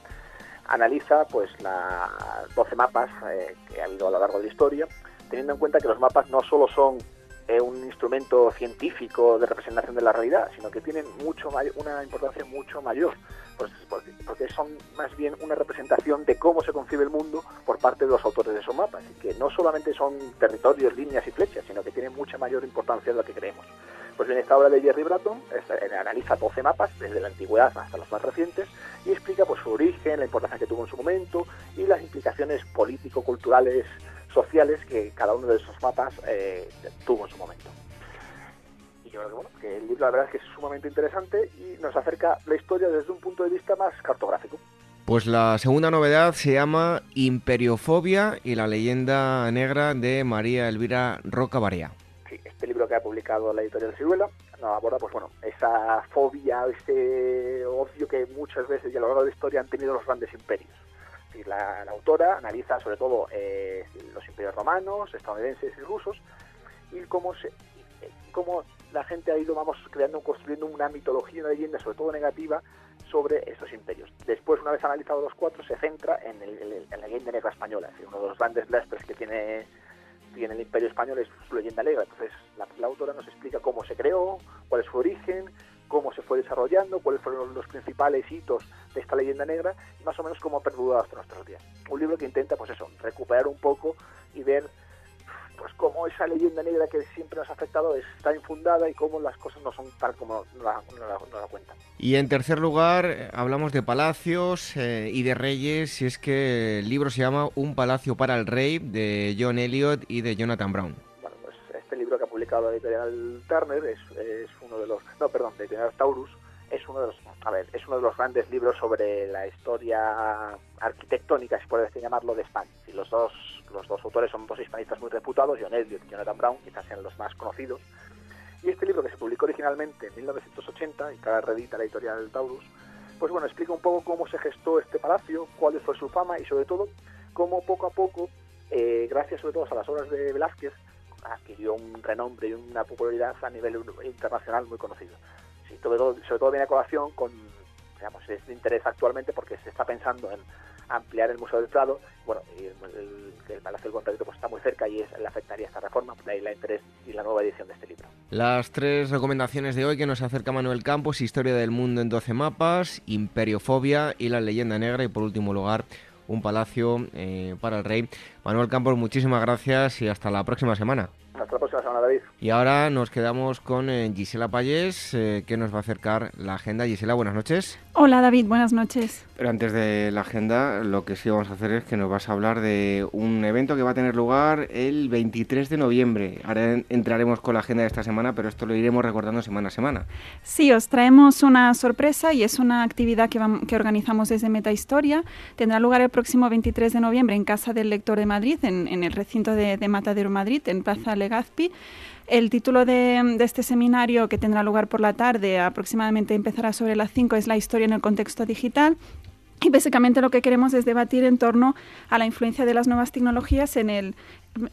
analiza pues las 12 mapas eh, que ha habido a lo largo de la historia, teniendo en cuenta que los mapas no solo son eh, un instrumento científico de representación de la realidad, sino que tienen mucho una importancia mucho mayor pues, porque son más bien una representación de cómo se concibe el mundo por parte de los autores de esos mapas, y que no solamente son territorios, líneas y flechas, sino que tienen mucha mayor importancia de lo que creemos. Pues bien, esta obra de Jerry Bratton eh, analiza 12 mapas, desde la antigüedad hasta los más recientes, y explica pues, su origen, la importancia que tuvo en su momento y las implicaciones político-culturales, sociales que cada uno de esos mapas eh, tuvo en su momento. Y yo creo que, bueno, que el libro la verdad es que es sumamente interesante y nos acerca la historia desde un punto de vista más cartográfico. Pues la segunda novedad se llama Imperiofobia y la leyenda negra de María Elvira Roca Barea. Sí, este libro que ha publicado la editorial Ciruela nos aborda pues bueno, esa fobia, ese odio que muchas veces y a lo largo de la historia han tenido los grandes imperios. La, autora analiza sobre todo eh, los imperios romanos, estadounidenses y rusos y cómo se cómo la gente ha ido vamos creando construyendo una mitología una leyenda sobre todo negativa sobre esos imperios. Después, una vez analizado los cuatro, se centra en, la leyenda negra española. Es uno de los grandes lastres que tiene, tiene el imperio español es su leyenda negra. Entonces, la, autora nos explica cómo se creó, cuál es su origen, cómo se fue desarrollando, cuáles fueron los principales hitos de esta leyenda negra y más o menos cómo ha perdurado hasta nuestros días. Un libro que intenta, pues eso, recuperar un poco y ver pues cómo esa leyenda negra que siempre nos ha afectado está infundada y cómo las cosas no son tal como nos la, la, cuentan. Y en tercer lugar, hablamos de palacios eh, y de reyes, y es que el libro se llama Un palacio para el rey, de John Eliot y de Jonathan Brown. Bueno, pues este libro que ha publicado la editorial Turner es, es uno de los... No, perdón, de editorial Taurus, es uno de los a ver, es uno de los grandes libros sobre la historia arquitectónica, si puede llamarlo, de España. Y los dos, los dos autores son dos hispanistas muy reputados, John Elliot y Jonathan Brown, quizás sean los más conocidos. Y este libro que se publicó originalmente en 1980 y que ahora reedita la editorial Taurus, pues bueno, explica un poco cómo se gestó este palacio, cuál fue su fama y sobre todo cómo poco a poco, eh, gracias sobre todo a las obras de Velázquez, adquirió un renombre y una popularidad a nivel internacional muy conocido sobre todo, viene a colación con, digamos, es interés actualmente porque se está pensando en ampliar el Museo del Prado, bueno, y el, Palacio del Contradicto pues está muy cerca y es, le afectaría esta reforma, de ahí la interés y la nueva edición de este libro. Las tres recomendaciones de hoy que nos acerca Manuel Campos, Historia del Mundo en 12 mapas, Imperiofobia y la leyenda negra y por último lugar un palacio eh, para el rey. Manuel Campos, muchísimas gracias y hasta la próxima semana. Hasta la próxima semana, David. Y ahora nos quedamos con eh, Gisela Payés, eh, que nos va a acercar la agenda. Gisela, buenas noches. Hola, David, buenas noches. Pero antes de la agenda, lo que sí vamos a hacer es que nos vas a hablar de un evento que va a tener lugar el 23 de noviembre. Ahora entraremos con la agenda de esta semana, pero esto lo iremos recordando semana a semana. Sí, os traemos una sorpresa y es una actividad que, que organizamos desde Meta Historia. Tendrá lugar el próximo 23 de noviembre en Casa del Lector de Madrid, en, el recinto de, de Matadero Madrid, en Plaza Legazpi. El título de, este seminario, que tendrá lugar por la tarde, aproximadamente empezará sobre las 5, es La historia en el contexto digital. Y básicamente lo que queremos es debatir en torno a la influencia de las nuevas tecnologías en, el,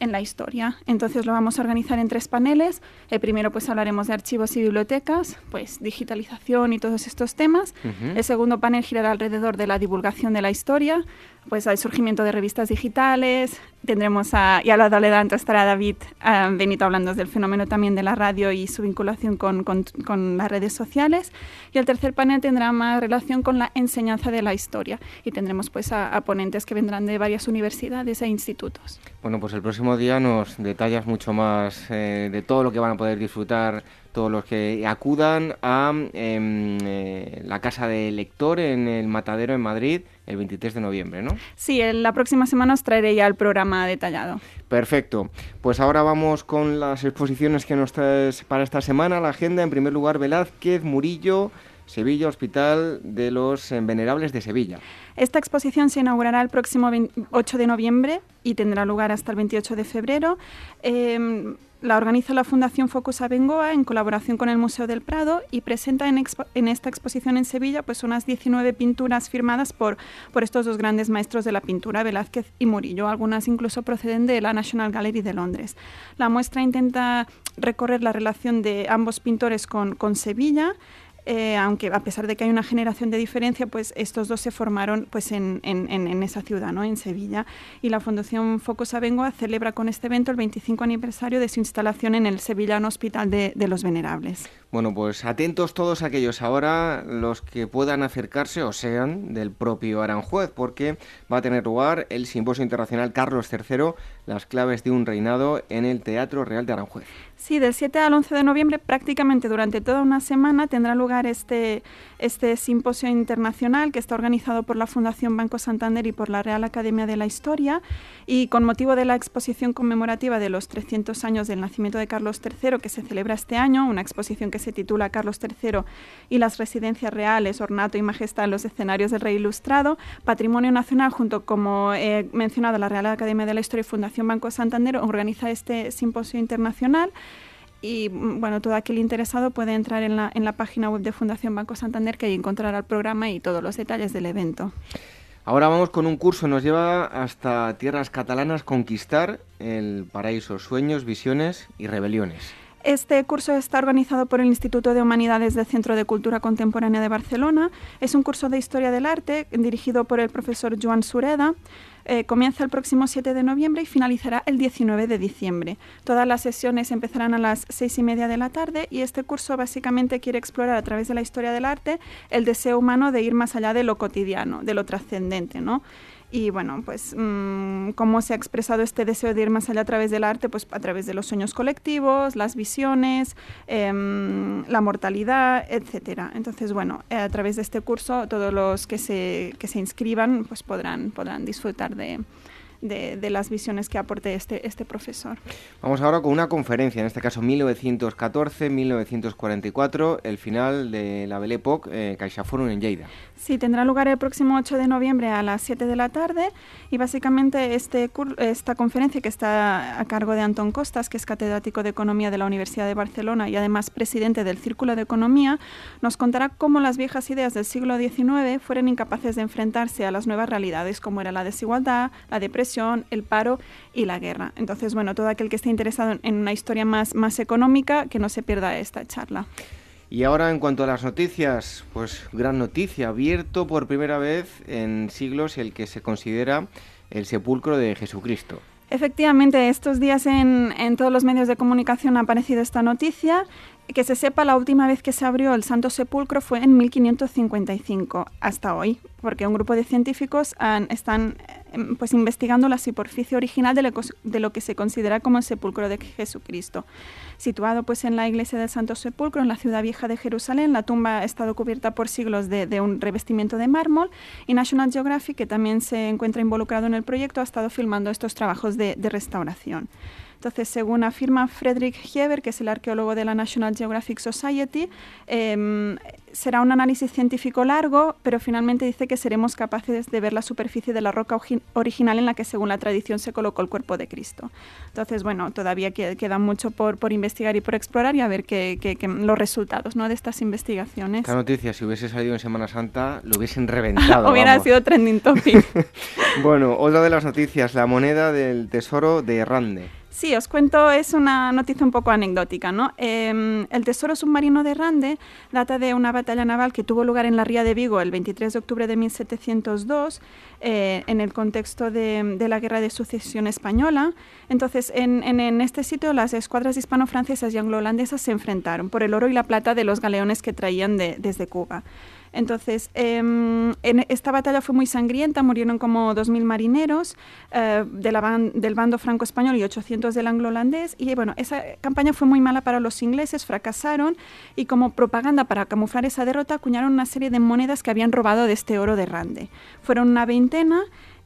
en la historia. Entonces lo vamos a organizar en tres paneles. El primero pues hablaremos de archivos y bibliotecas, pues digitalización y todos estos temas. El segundo panel girará alrededor de la divulgación de la historia, pues al surgimiento de revistas digitales. Tendremos a, y a la tanto estará David uh, Benito hablando del fenómeno también de la radio y su vinculación con, con, con, las redes sociales. Y el tercer panel tendrá más relación con la enseñanza de la historia. Y tendremos pues a, ponentes que vendrán de varias universidades e institutos. Bueno, pues el próximo día nos detallas mucho más eh, de todo lo que van a poder disfrutar todos los que acudan a em, eh, la casa del lector en el Matadero en Madrid el 23 de noviembre, ¿no? Sí, la próxima semana os traeré ya el programa detallado. Perfecto. Pues ahora vamos con las exposiciones que nos traes para esta semana. La agenda, en primer lugar, Velázquez, Murillo, Sevilla, Hospital de los Venerables de Sevilla. Esta exposición se inaugurará el próximo 8 de noviembre y tendrá lugar hasta el 28 de febrero. Em, la organiza la Fundación Focus Abengoa en colaboración con el Museo del Prado y presenta en, esta exposición en Sevilla pues unas 19 pinturas firmadas por, por estos dos grandes maestros de la pintura, Velázquez y Murillo. Algunas incluso proceden de la National Gallery de Londres. La muestra intenta recorrer la relación de ambos pintores con, con Sevilla eh, aunque a pesar de que hay una generación de diferencia, pues estos dos se formaron pues en, en, esa ciudad, ¿no? en Sevilla. Y la Fundación Focus Abengoa celebra con este evento el 25 aniversario de su instalación en el Sevillano Hospital de, de los Venerables. Bueno, pues atentos todos aquellos ahora, los que puedan acercarse o sean del propio Aranjuez, porque va a tener lugar el Simposio Internacional Carlos III, las claves de un reinado en el Teatro Real de Aranjuez. Sí, del 7 al 11 de noviembre, prácticamente durante toda una semana, tendrá lugar este, este simposio internacional que está organizado por la Fundación Banco Santander y por la Real Academia de la Historia. Y con motivo de la exposición conmemorativa de los 300 años del nacimiento de Carlos III, que se celebra este año, una exposición que se titula Carlos III y las residencias reales, ornato y majestad en los escenarios del Rey Ilustrado, Patrimonio Nacional, junto como he mencionado la Real Academia de la Historia y Fundación Banco Santander, organiza este simposio internacional y mm, bueno, todo aquel interesado puede entrar en la, en la página web de Fundación Banco Santander que ahí encontrará el programa y todos los detalles del evento. Ahora vamos con un curso, nos lleva hasta tierras catalanas conquistar el paraíso, sueños, visiones y rebeliones. Este curso está organizado por el Instituto de Humanidades del Centro de Cultura Contemporánea de Barcelona. Es un curso de Historia del Arte dirigido por el profesor Joan Sureda. Eh, comienza el próximo 7 de noviembre y finalizará el 19 de diciembre. Todas las sesiones empezarán a las seis y media de la tarde y este curso básicamente quiere explorar a través de la historia del arte el deseo humano de ir más allá de lo cotidiano, de lo trascendente, ¿no? Y bueno, pues mm, cómo se ha expresado este deseo de ir más allá a través del arte, pues a través de los sueños colectivos, las visiones, em, la mortalidad, etcétera. Entonces, bueno, a través de este curso todos los que se, que se inscriban pues podrán, podrán disfrutar de, de, las visiones que aporte este, este profesor. Vamos ahora con una conferencia, en este caso 1914-1944, el final de la Belle Époque, eh, CaixaForum en Lleida. Sí, tendrá lugar el próximo 8 de noviembre a las 7 de la tarde y básicamente este, esta conferencia que está a cargo de Antón Costas, que es catedrático de Economía de la Universidad de Barcelona y además presidente del Círculo de Economía, nos contará cómo las viejas ideas del siglo XIX fueron incapaces de enfrentarse a las nuevas realidades como era la desigualdad, la depresión, el paro y la guerra. Entonces, bueno, todo aquel que esté interesado en una historia más, más económica, que no se pierda esta charla. Y ahora en cuanto a las noticias, pues gran noticia, abierto por primera vez en siglos el que se considera el sepulcro de Jesucristo. Efectivamente, estos días en, en, todos los medios de comunicación ha aparecido esta noticia. Que se sepa, la última vez que se abrió el Santo Sepulcro fue en 1555, hasta hoy, porque un grupo de científicos están Em, pues investigando la superficie original de lo, que se considera como el sepulcro de Jesucristo. Situado pues en la iglesia del Santo Sepulcro, en la ciudad vieja de Jerusalén, la tumba ha estado cubierta por siglos de, un revestimiento de mármol y National Geographic, que también se encuentra involucrado en el proyecto, ha estado filmando estos trabajos de, restauración. Entonces, según afirma Frederick Heber, que es el arqueólogo de la National Geographic Society, em, será un análisis científico largo, pero finalmente dice que seremos capaces de ver la superficie de la roca original en la que, según la tradición, se colocó el cuerpo de Cristo. Entonces, bueno, todavía queda mucho por, por investigar y por explorar y a ver qué, los resultados ¿no? de estas investigaciones. Esta noticia, si hubiese salido en Semana Santa, lo hubiesen reventado. Hubiera sido trending topic. bueno, otra de las noticias, la moneda del tesoro de Rande. Sí, os cuento, es una noticia un poco anecdótica. ¿no? Em, el tesoro submarino de Rande data de una batalla naval que tuvo lugar en la Ría de Vigo el 23 de octubre de 1702 eh, en el contexto de, la Guerra de Sucesión Española. Entonces, en, este sitio las escuadras hispano-francesas y anglo-holandesas se enfrentaron por el oro y la plata de los galeones que traían desde Cuba. Entonces, em, en esta batalla fue muy sangrienta, murieron como 2.000 marineros eh, del bando franco-español y 800 del anglo-holandés. Y bueno, esa campaña fue muy mala para los ingleses, fracasaron y como propaganda para camuflar esa derrota acuñaron una serie de monedas que habían robado de este oro de Rande. Fueron una veintena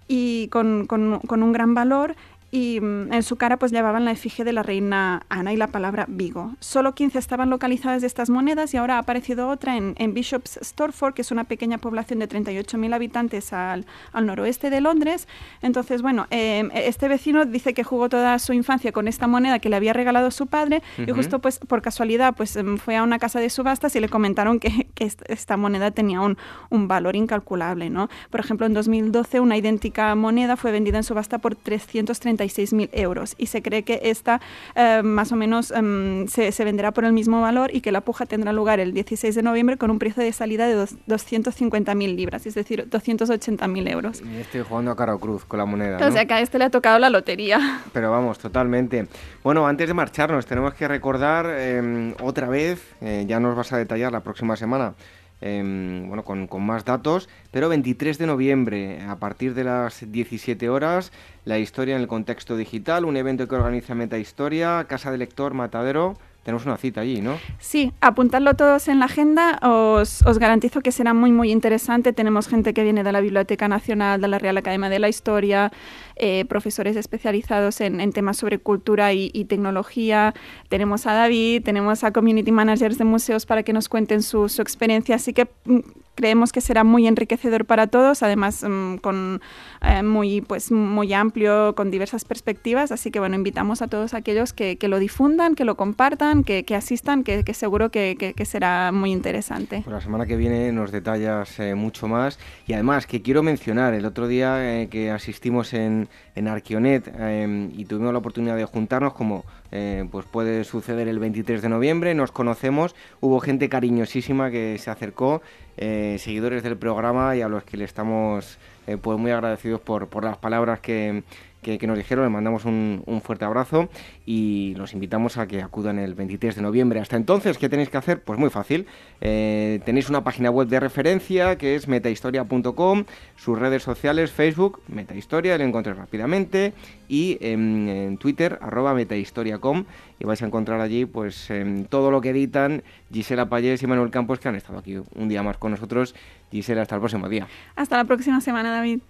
y con, con un gran valor y mm, en su cara pues llevaban la efigie de la reina Ana y la palabra Vigo. Solo 15 estaban localizadas de estas monedas y ahora ha aparecido otra en, en Bishop's Stortford, que es una pequeña población de 38.000 habitantes al, al, noroeste de Londres. Entonces, bueno, em, este vecino dice que jugó toda su infancia con esta moneda que le había regalado su padre y justo pues por casualidad pues em, fue a una casa de subastas y le comentaron que, que esta moneda tenía un, un, valor incalculable, ¿no? Por ejemplo, en 2012 una idéntica moneda fue vendida en subasta por 330 136.000 euros y se cree que esta eh, más o menos em, se, se, venderá por el mismo valor y que la puja tendrá lugar el 16 de noviembre con un precio de salida de 250.000 libras, es decir, 280.000 euros. Y estoy jugando a cara o cruz con la moneda. O sea que a este le ha tocado la lotería. Pero vamos, totalmente. Bueno, antes de marcharnos, tenemos que recordar em, otra vez, eh, ya nos vas a detallar la próxima semana, em, bueno, con, con, más datos, pero 23 de noviembre, a partir de las 17 horas, la historia en el contexto digital, un evento que organiza Meta Historia, Casa de Lector Matadero, tenemos una cita allí, ¿no? Sí, apuntarlo todos en la agenda. Os, os, garantizo que será muy, muy interesante. Tenemos gente que viene de la Biblioteca Nacional, de la Real Academia de la Historia, eh, profesores especializados en, temas sobre cultura y, y, tecnología. Tenemos a David, tenemos a community managers de museos para que nos cuenten su, su experiencia. Así que mm, creemos que será muy enriquecedor para todos, además um, con eh, muy pues muy amplio, con diversas perspectivas. Así que bueno, invitamos a todos aquellos que, que lo difundan, que lo compartan, que, que asistan, que, que seguro que, será muy interesante. Pues la semana que viene nos detallas eh, mucho más y además que quiero mencionar el otro día eh, que asistimos en, en Arquionet y tuvimos la oportunidad de juntarnos como pues puede suceder el 23 de noviembre, nos conocemos, hubo gente cariñosísima que se acercó eh, seguidores del programa y a los que le estamos eh, pues muy agradecidos por, por las palabras que, que, nos dijeron. Les mandamos un, fuerte abrazo y los invitamos a que acudan el 23 de noviembre. Hasta entonces, ¿qué tenéis que hacer? Pues muy fácil. Eh, tenéis una página web de referencia que es metahistoria.com, sus redes sociales, Facebook, Metahistoria, lo encontréis rápidamente, y en, Twitter, arroba metahistoria.com, y vais a encontrar allí pues todo lo que editan Gisela Payés y Manuel Campos, que han estado aquí un día más con nosotros. Gisela, hasta el próximo día. Hasta la próxima semana, David.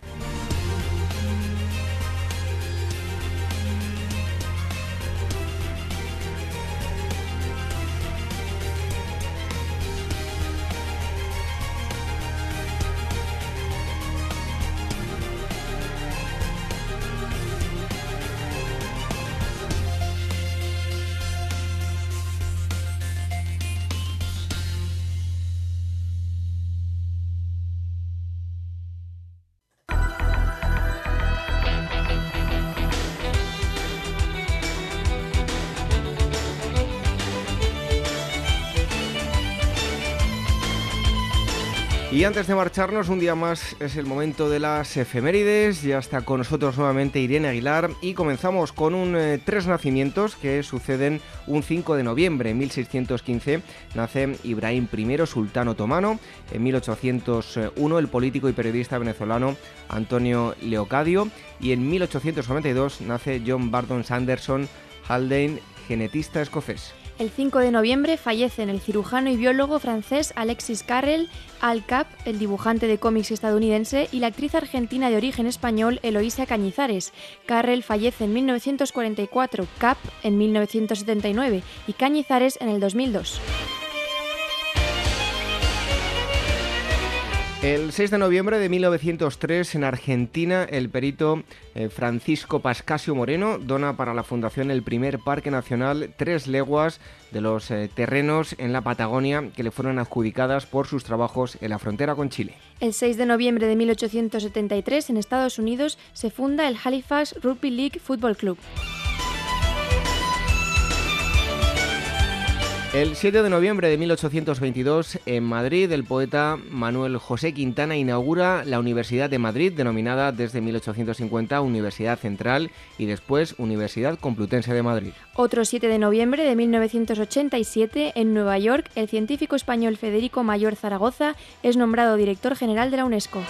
Antes de marcharnos, un día más es el momento de las efemérides. Ya está con nosotros nuevamente Irene Aguilar y comenzamos con un eh, tres nacimientos que suceden un 5 de noviembre. En 1615 nace Ibrahim I, sultán otomano. En 1801 el político y periodista venezolano Antonio Leocadio. Y en 1892 nace John Barton Sanderson Haldane, genetista escocés. El 5 de noviembre fallecen el cirujano y biólogo francés Alexis Carrel, Al Cap, el dibujante de cómics estadounidense, y la actriz argentina de origen español Eloísa Cañizares. Carrel fallece en 1944, Cap en 1979 y Cañizares en el 2002. El 6 de noviembre de 1903 en Argentina el perito eh, Francisco Pascasio Moreno dona para la fundación el primer parque nacional tres leguas de los eh, terrenos en la Patagonia que le fueron adjudicadas por sus trabajos en la frontera con Chile. El 6 de noviembre de 1873 en Estados Unidos se funda el Halifax Rugby League Football Club. El 7 de noviembre de 1822, en Madrid, el poeta Manuel José Quintana inaugura la Universidad de Madrid, denominada desde 1850 Universidad Central y después Universidad Complutense de Madrid. Otro 7 de noviembre de 1987, en Nueva York, el científico español Federico Mayor Zaragoza es nombrado director general de la UNESCO.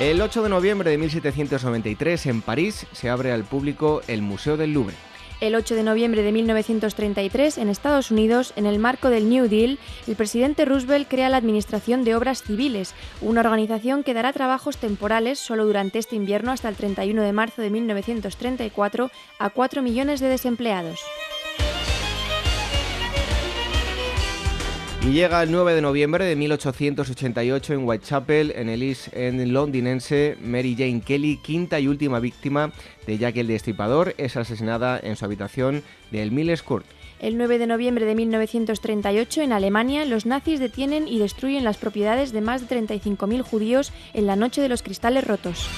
El 8 de noviembre de 1793, en París, se abre al público el Museo del Louvre. El 8 de noviembre de 1933, en Estados Unidos, en el marco del New Deal, el presidente Roosevelt crea la Administración de Obras Civiles, una organización que dará trabajos temporales solo durante este invierno hasta el 31 de marzo de 1934 a 4 millones de desempleados. Y llega el 9 de noviembre de 1888 en Whitechapel, en el East End londinense, Mary Jane Kelly, quinta y última víctima de Jack el Destripador, es asesinada en su habitación del Milles Court. El 9 de noviembre de 1938, en Alemania, los nazis detienen y destruyen las propiedades de más de 35.000 judíos en la Noche de los Cristales Rotos.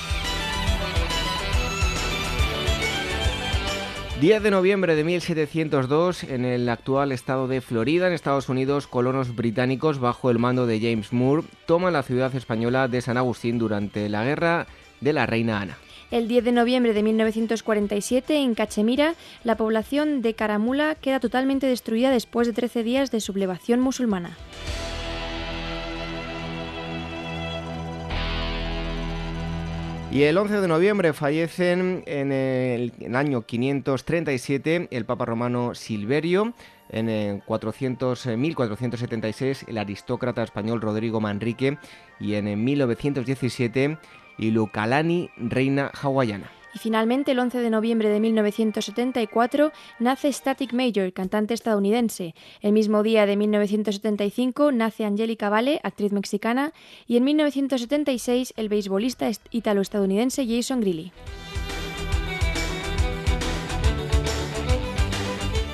10 de noviembre de 1702, en el actual estado de Florida, en Estados Unidos, colonos británicos bajo el mando de James Moore toman la ciudad española de San Agustín durante la guerra de la Reina Ana. El 10 de noviembre de 1947, en Cachemira, la población de Caramula queda totalmente destruida después de 13 días de sublevación musulmana. Y el 11 de noviembre fallecen en el, año 537 el Papa romano Silverio, en 400, 1476 el aristócrata español Rodrigo Manrique y en 1917 Ilukalani, reina hawaiana. Y finalmente, el 11 de noviembre de 1974, nace Static Major, cantante estadounidense. El mismo día de 1975 nace Angelica Vale, actriz mexicana. Y en 1976, el beisbolista italo-estadounidense Jason Greeley.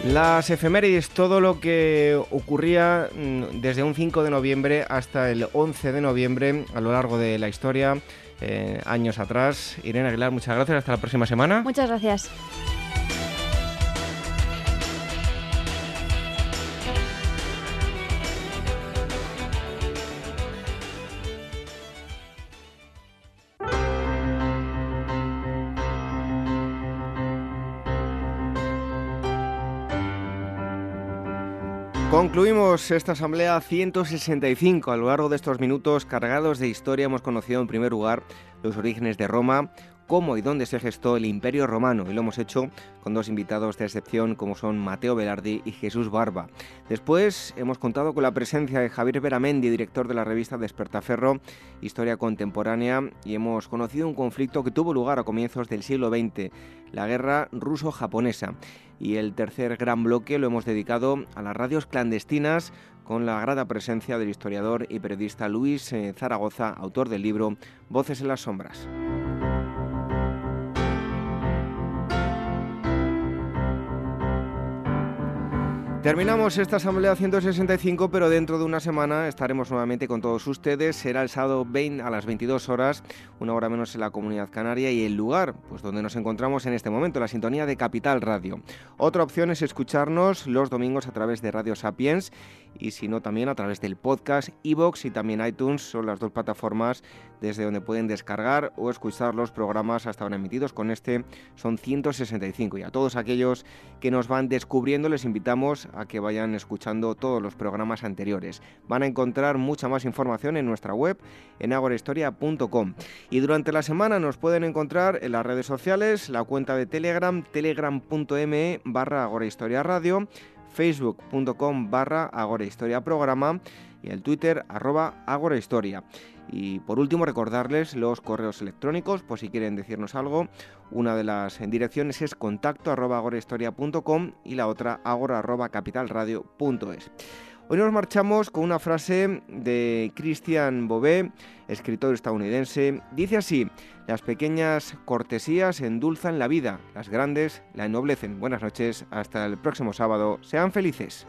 Las efemérides, todo lo que ocurría mm, desde un 5 de noviembre hasta el 11 de noviembre a lo largo de la historia eh, años atrás. Irene Aguilar, muchas gracias. Hasta la próxima semana. Muchas gracias. Concluimos esta asamblea 165. A lo largo de estos minutos cargados de historia hemos conocido en primer lugar los orígenes de Roma, cómo y dónde se gestó el Imperio Romano y lo hemos hecho con dos invitados de excepción como son Mateo Velardi y Jesús Barba. Después hemos contado con la presencia de Javier Beramendi, director de la revista Despertaferro, Historia Contemporánea, y hemos conocido un conflicto que tuvo lugar a comienzos del siglo XX, la guerra ruso-japonesa. Y el tercer gran bloque lo hemos dedicado a las radios clandestinas con la grata presencia del historiador y periodista Luis eh, Zaragoza, autor del libro Voces en las Sombras. Terminamos esta asamblea 165, pero dentro de una semana estaremos nuevamente con todos ustedes. Será el sábado 20 a las 22 horas, una hora menos en la Comunidad Canaria y el lugar, pues donde nos encontramos en este momento, la sintonía de Capital Radio. Otra opción es escucharnos los domingos a través de Radio Sapiens y si no también a través del podcast, iBox y también iTunes son las dos plataformas desde donde pueden descargar o escuchar los programas hasta ahora emitidos. Con este son 165 y a todos aquellos que nos van descubriendo les invitamos a que vayan escuchando todos los programas anteriores. Van a encontrar mucha más información en nuestra web en agorahistoria.com y durante la semana nos pueden encontrar en las redes sociales, la cuenta de Telegram telegram.me barra agorahistoria radio facebook.com barra agorahistoria programa y el Twitter arroba agorahistoria. Y por último, recordarles los correos electrónicos, por si quieren decirnos algo. Una de las direcciones es contacto arroba y la otra agora arroba capitalradio.es. Hoy nos marchamos con una frase de Christian Bobé, escritor estadounidense. Dice así, las pequeñas cortesías endulzan la vida, las grandes la ennoblecen. Buenas noches, hasta el próximo sábado, sean felices.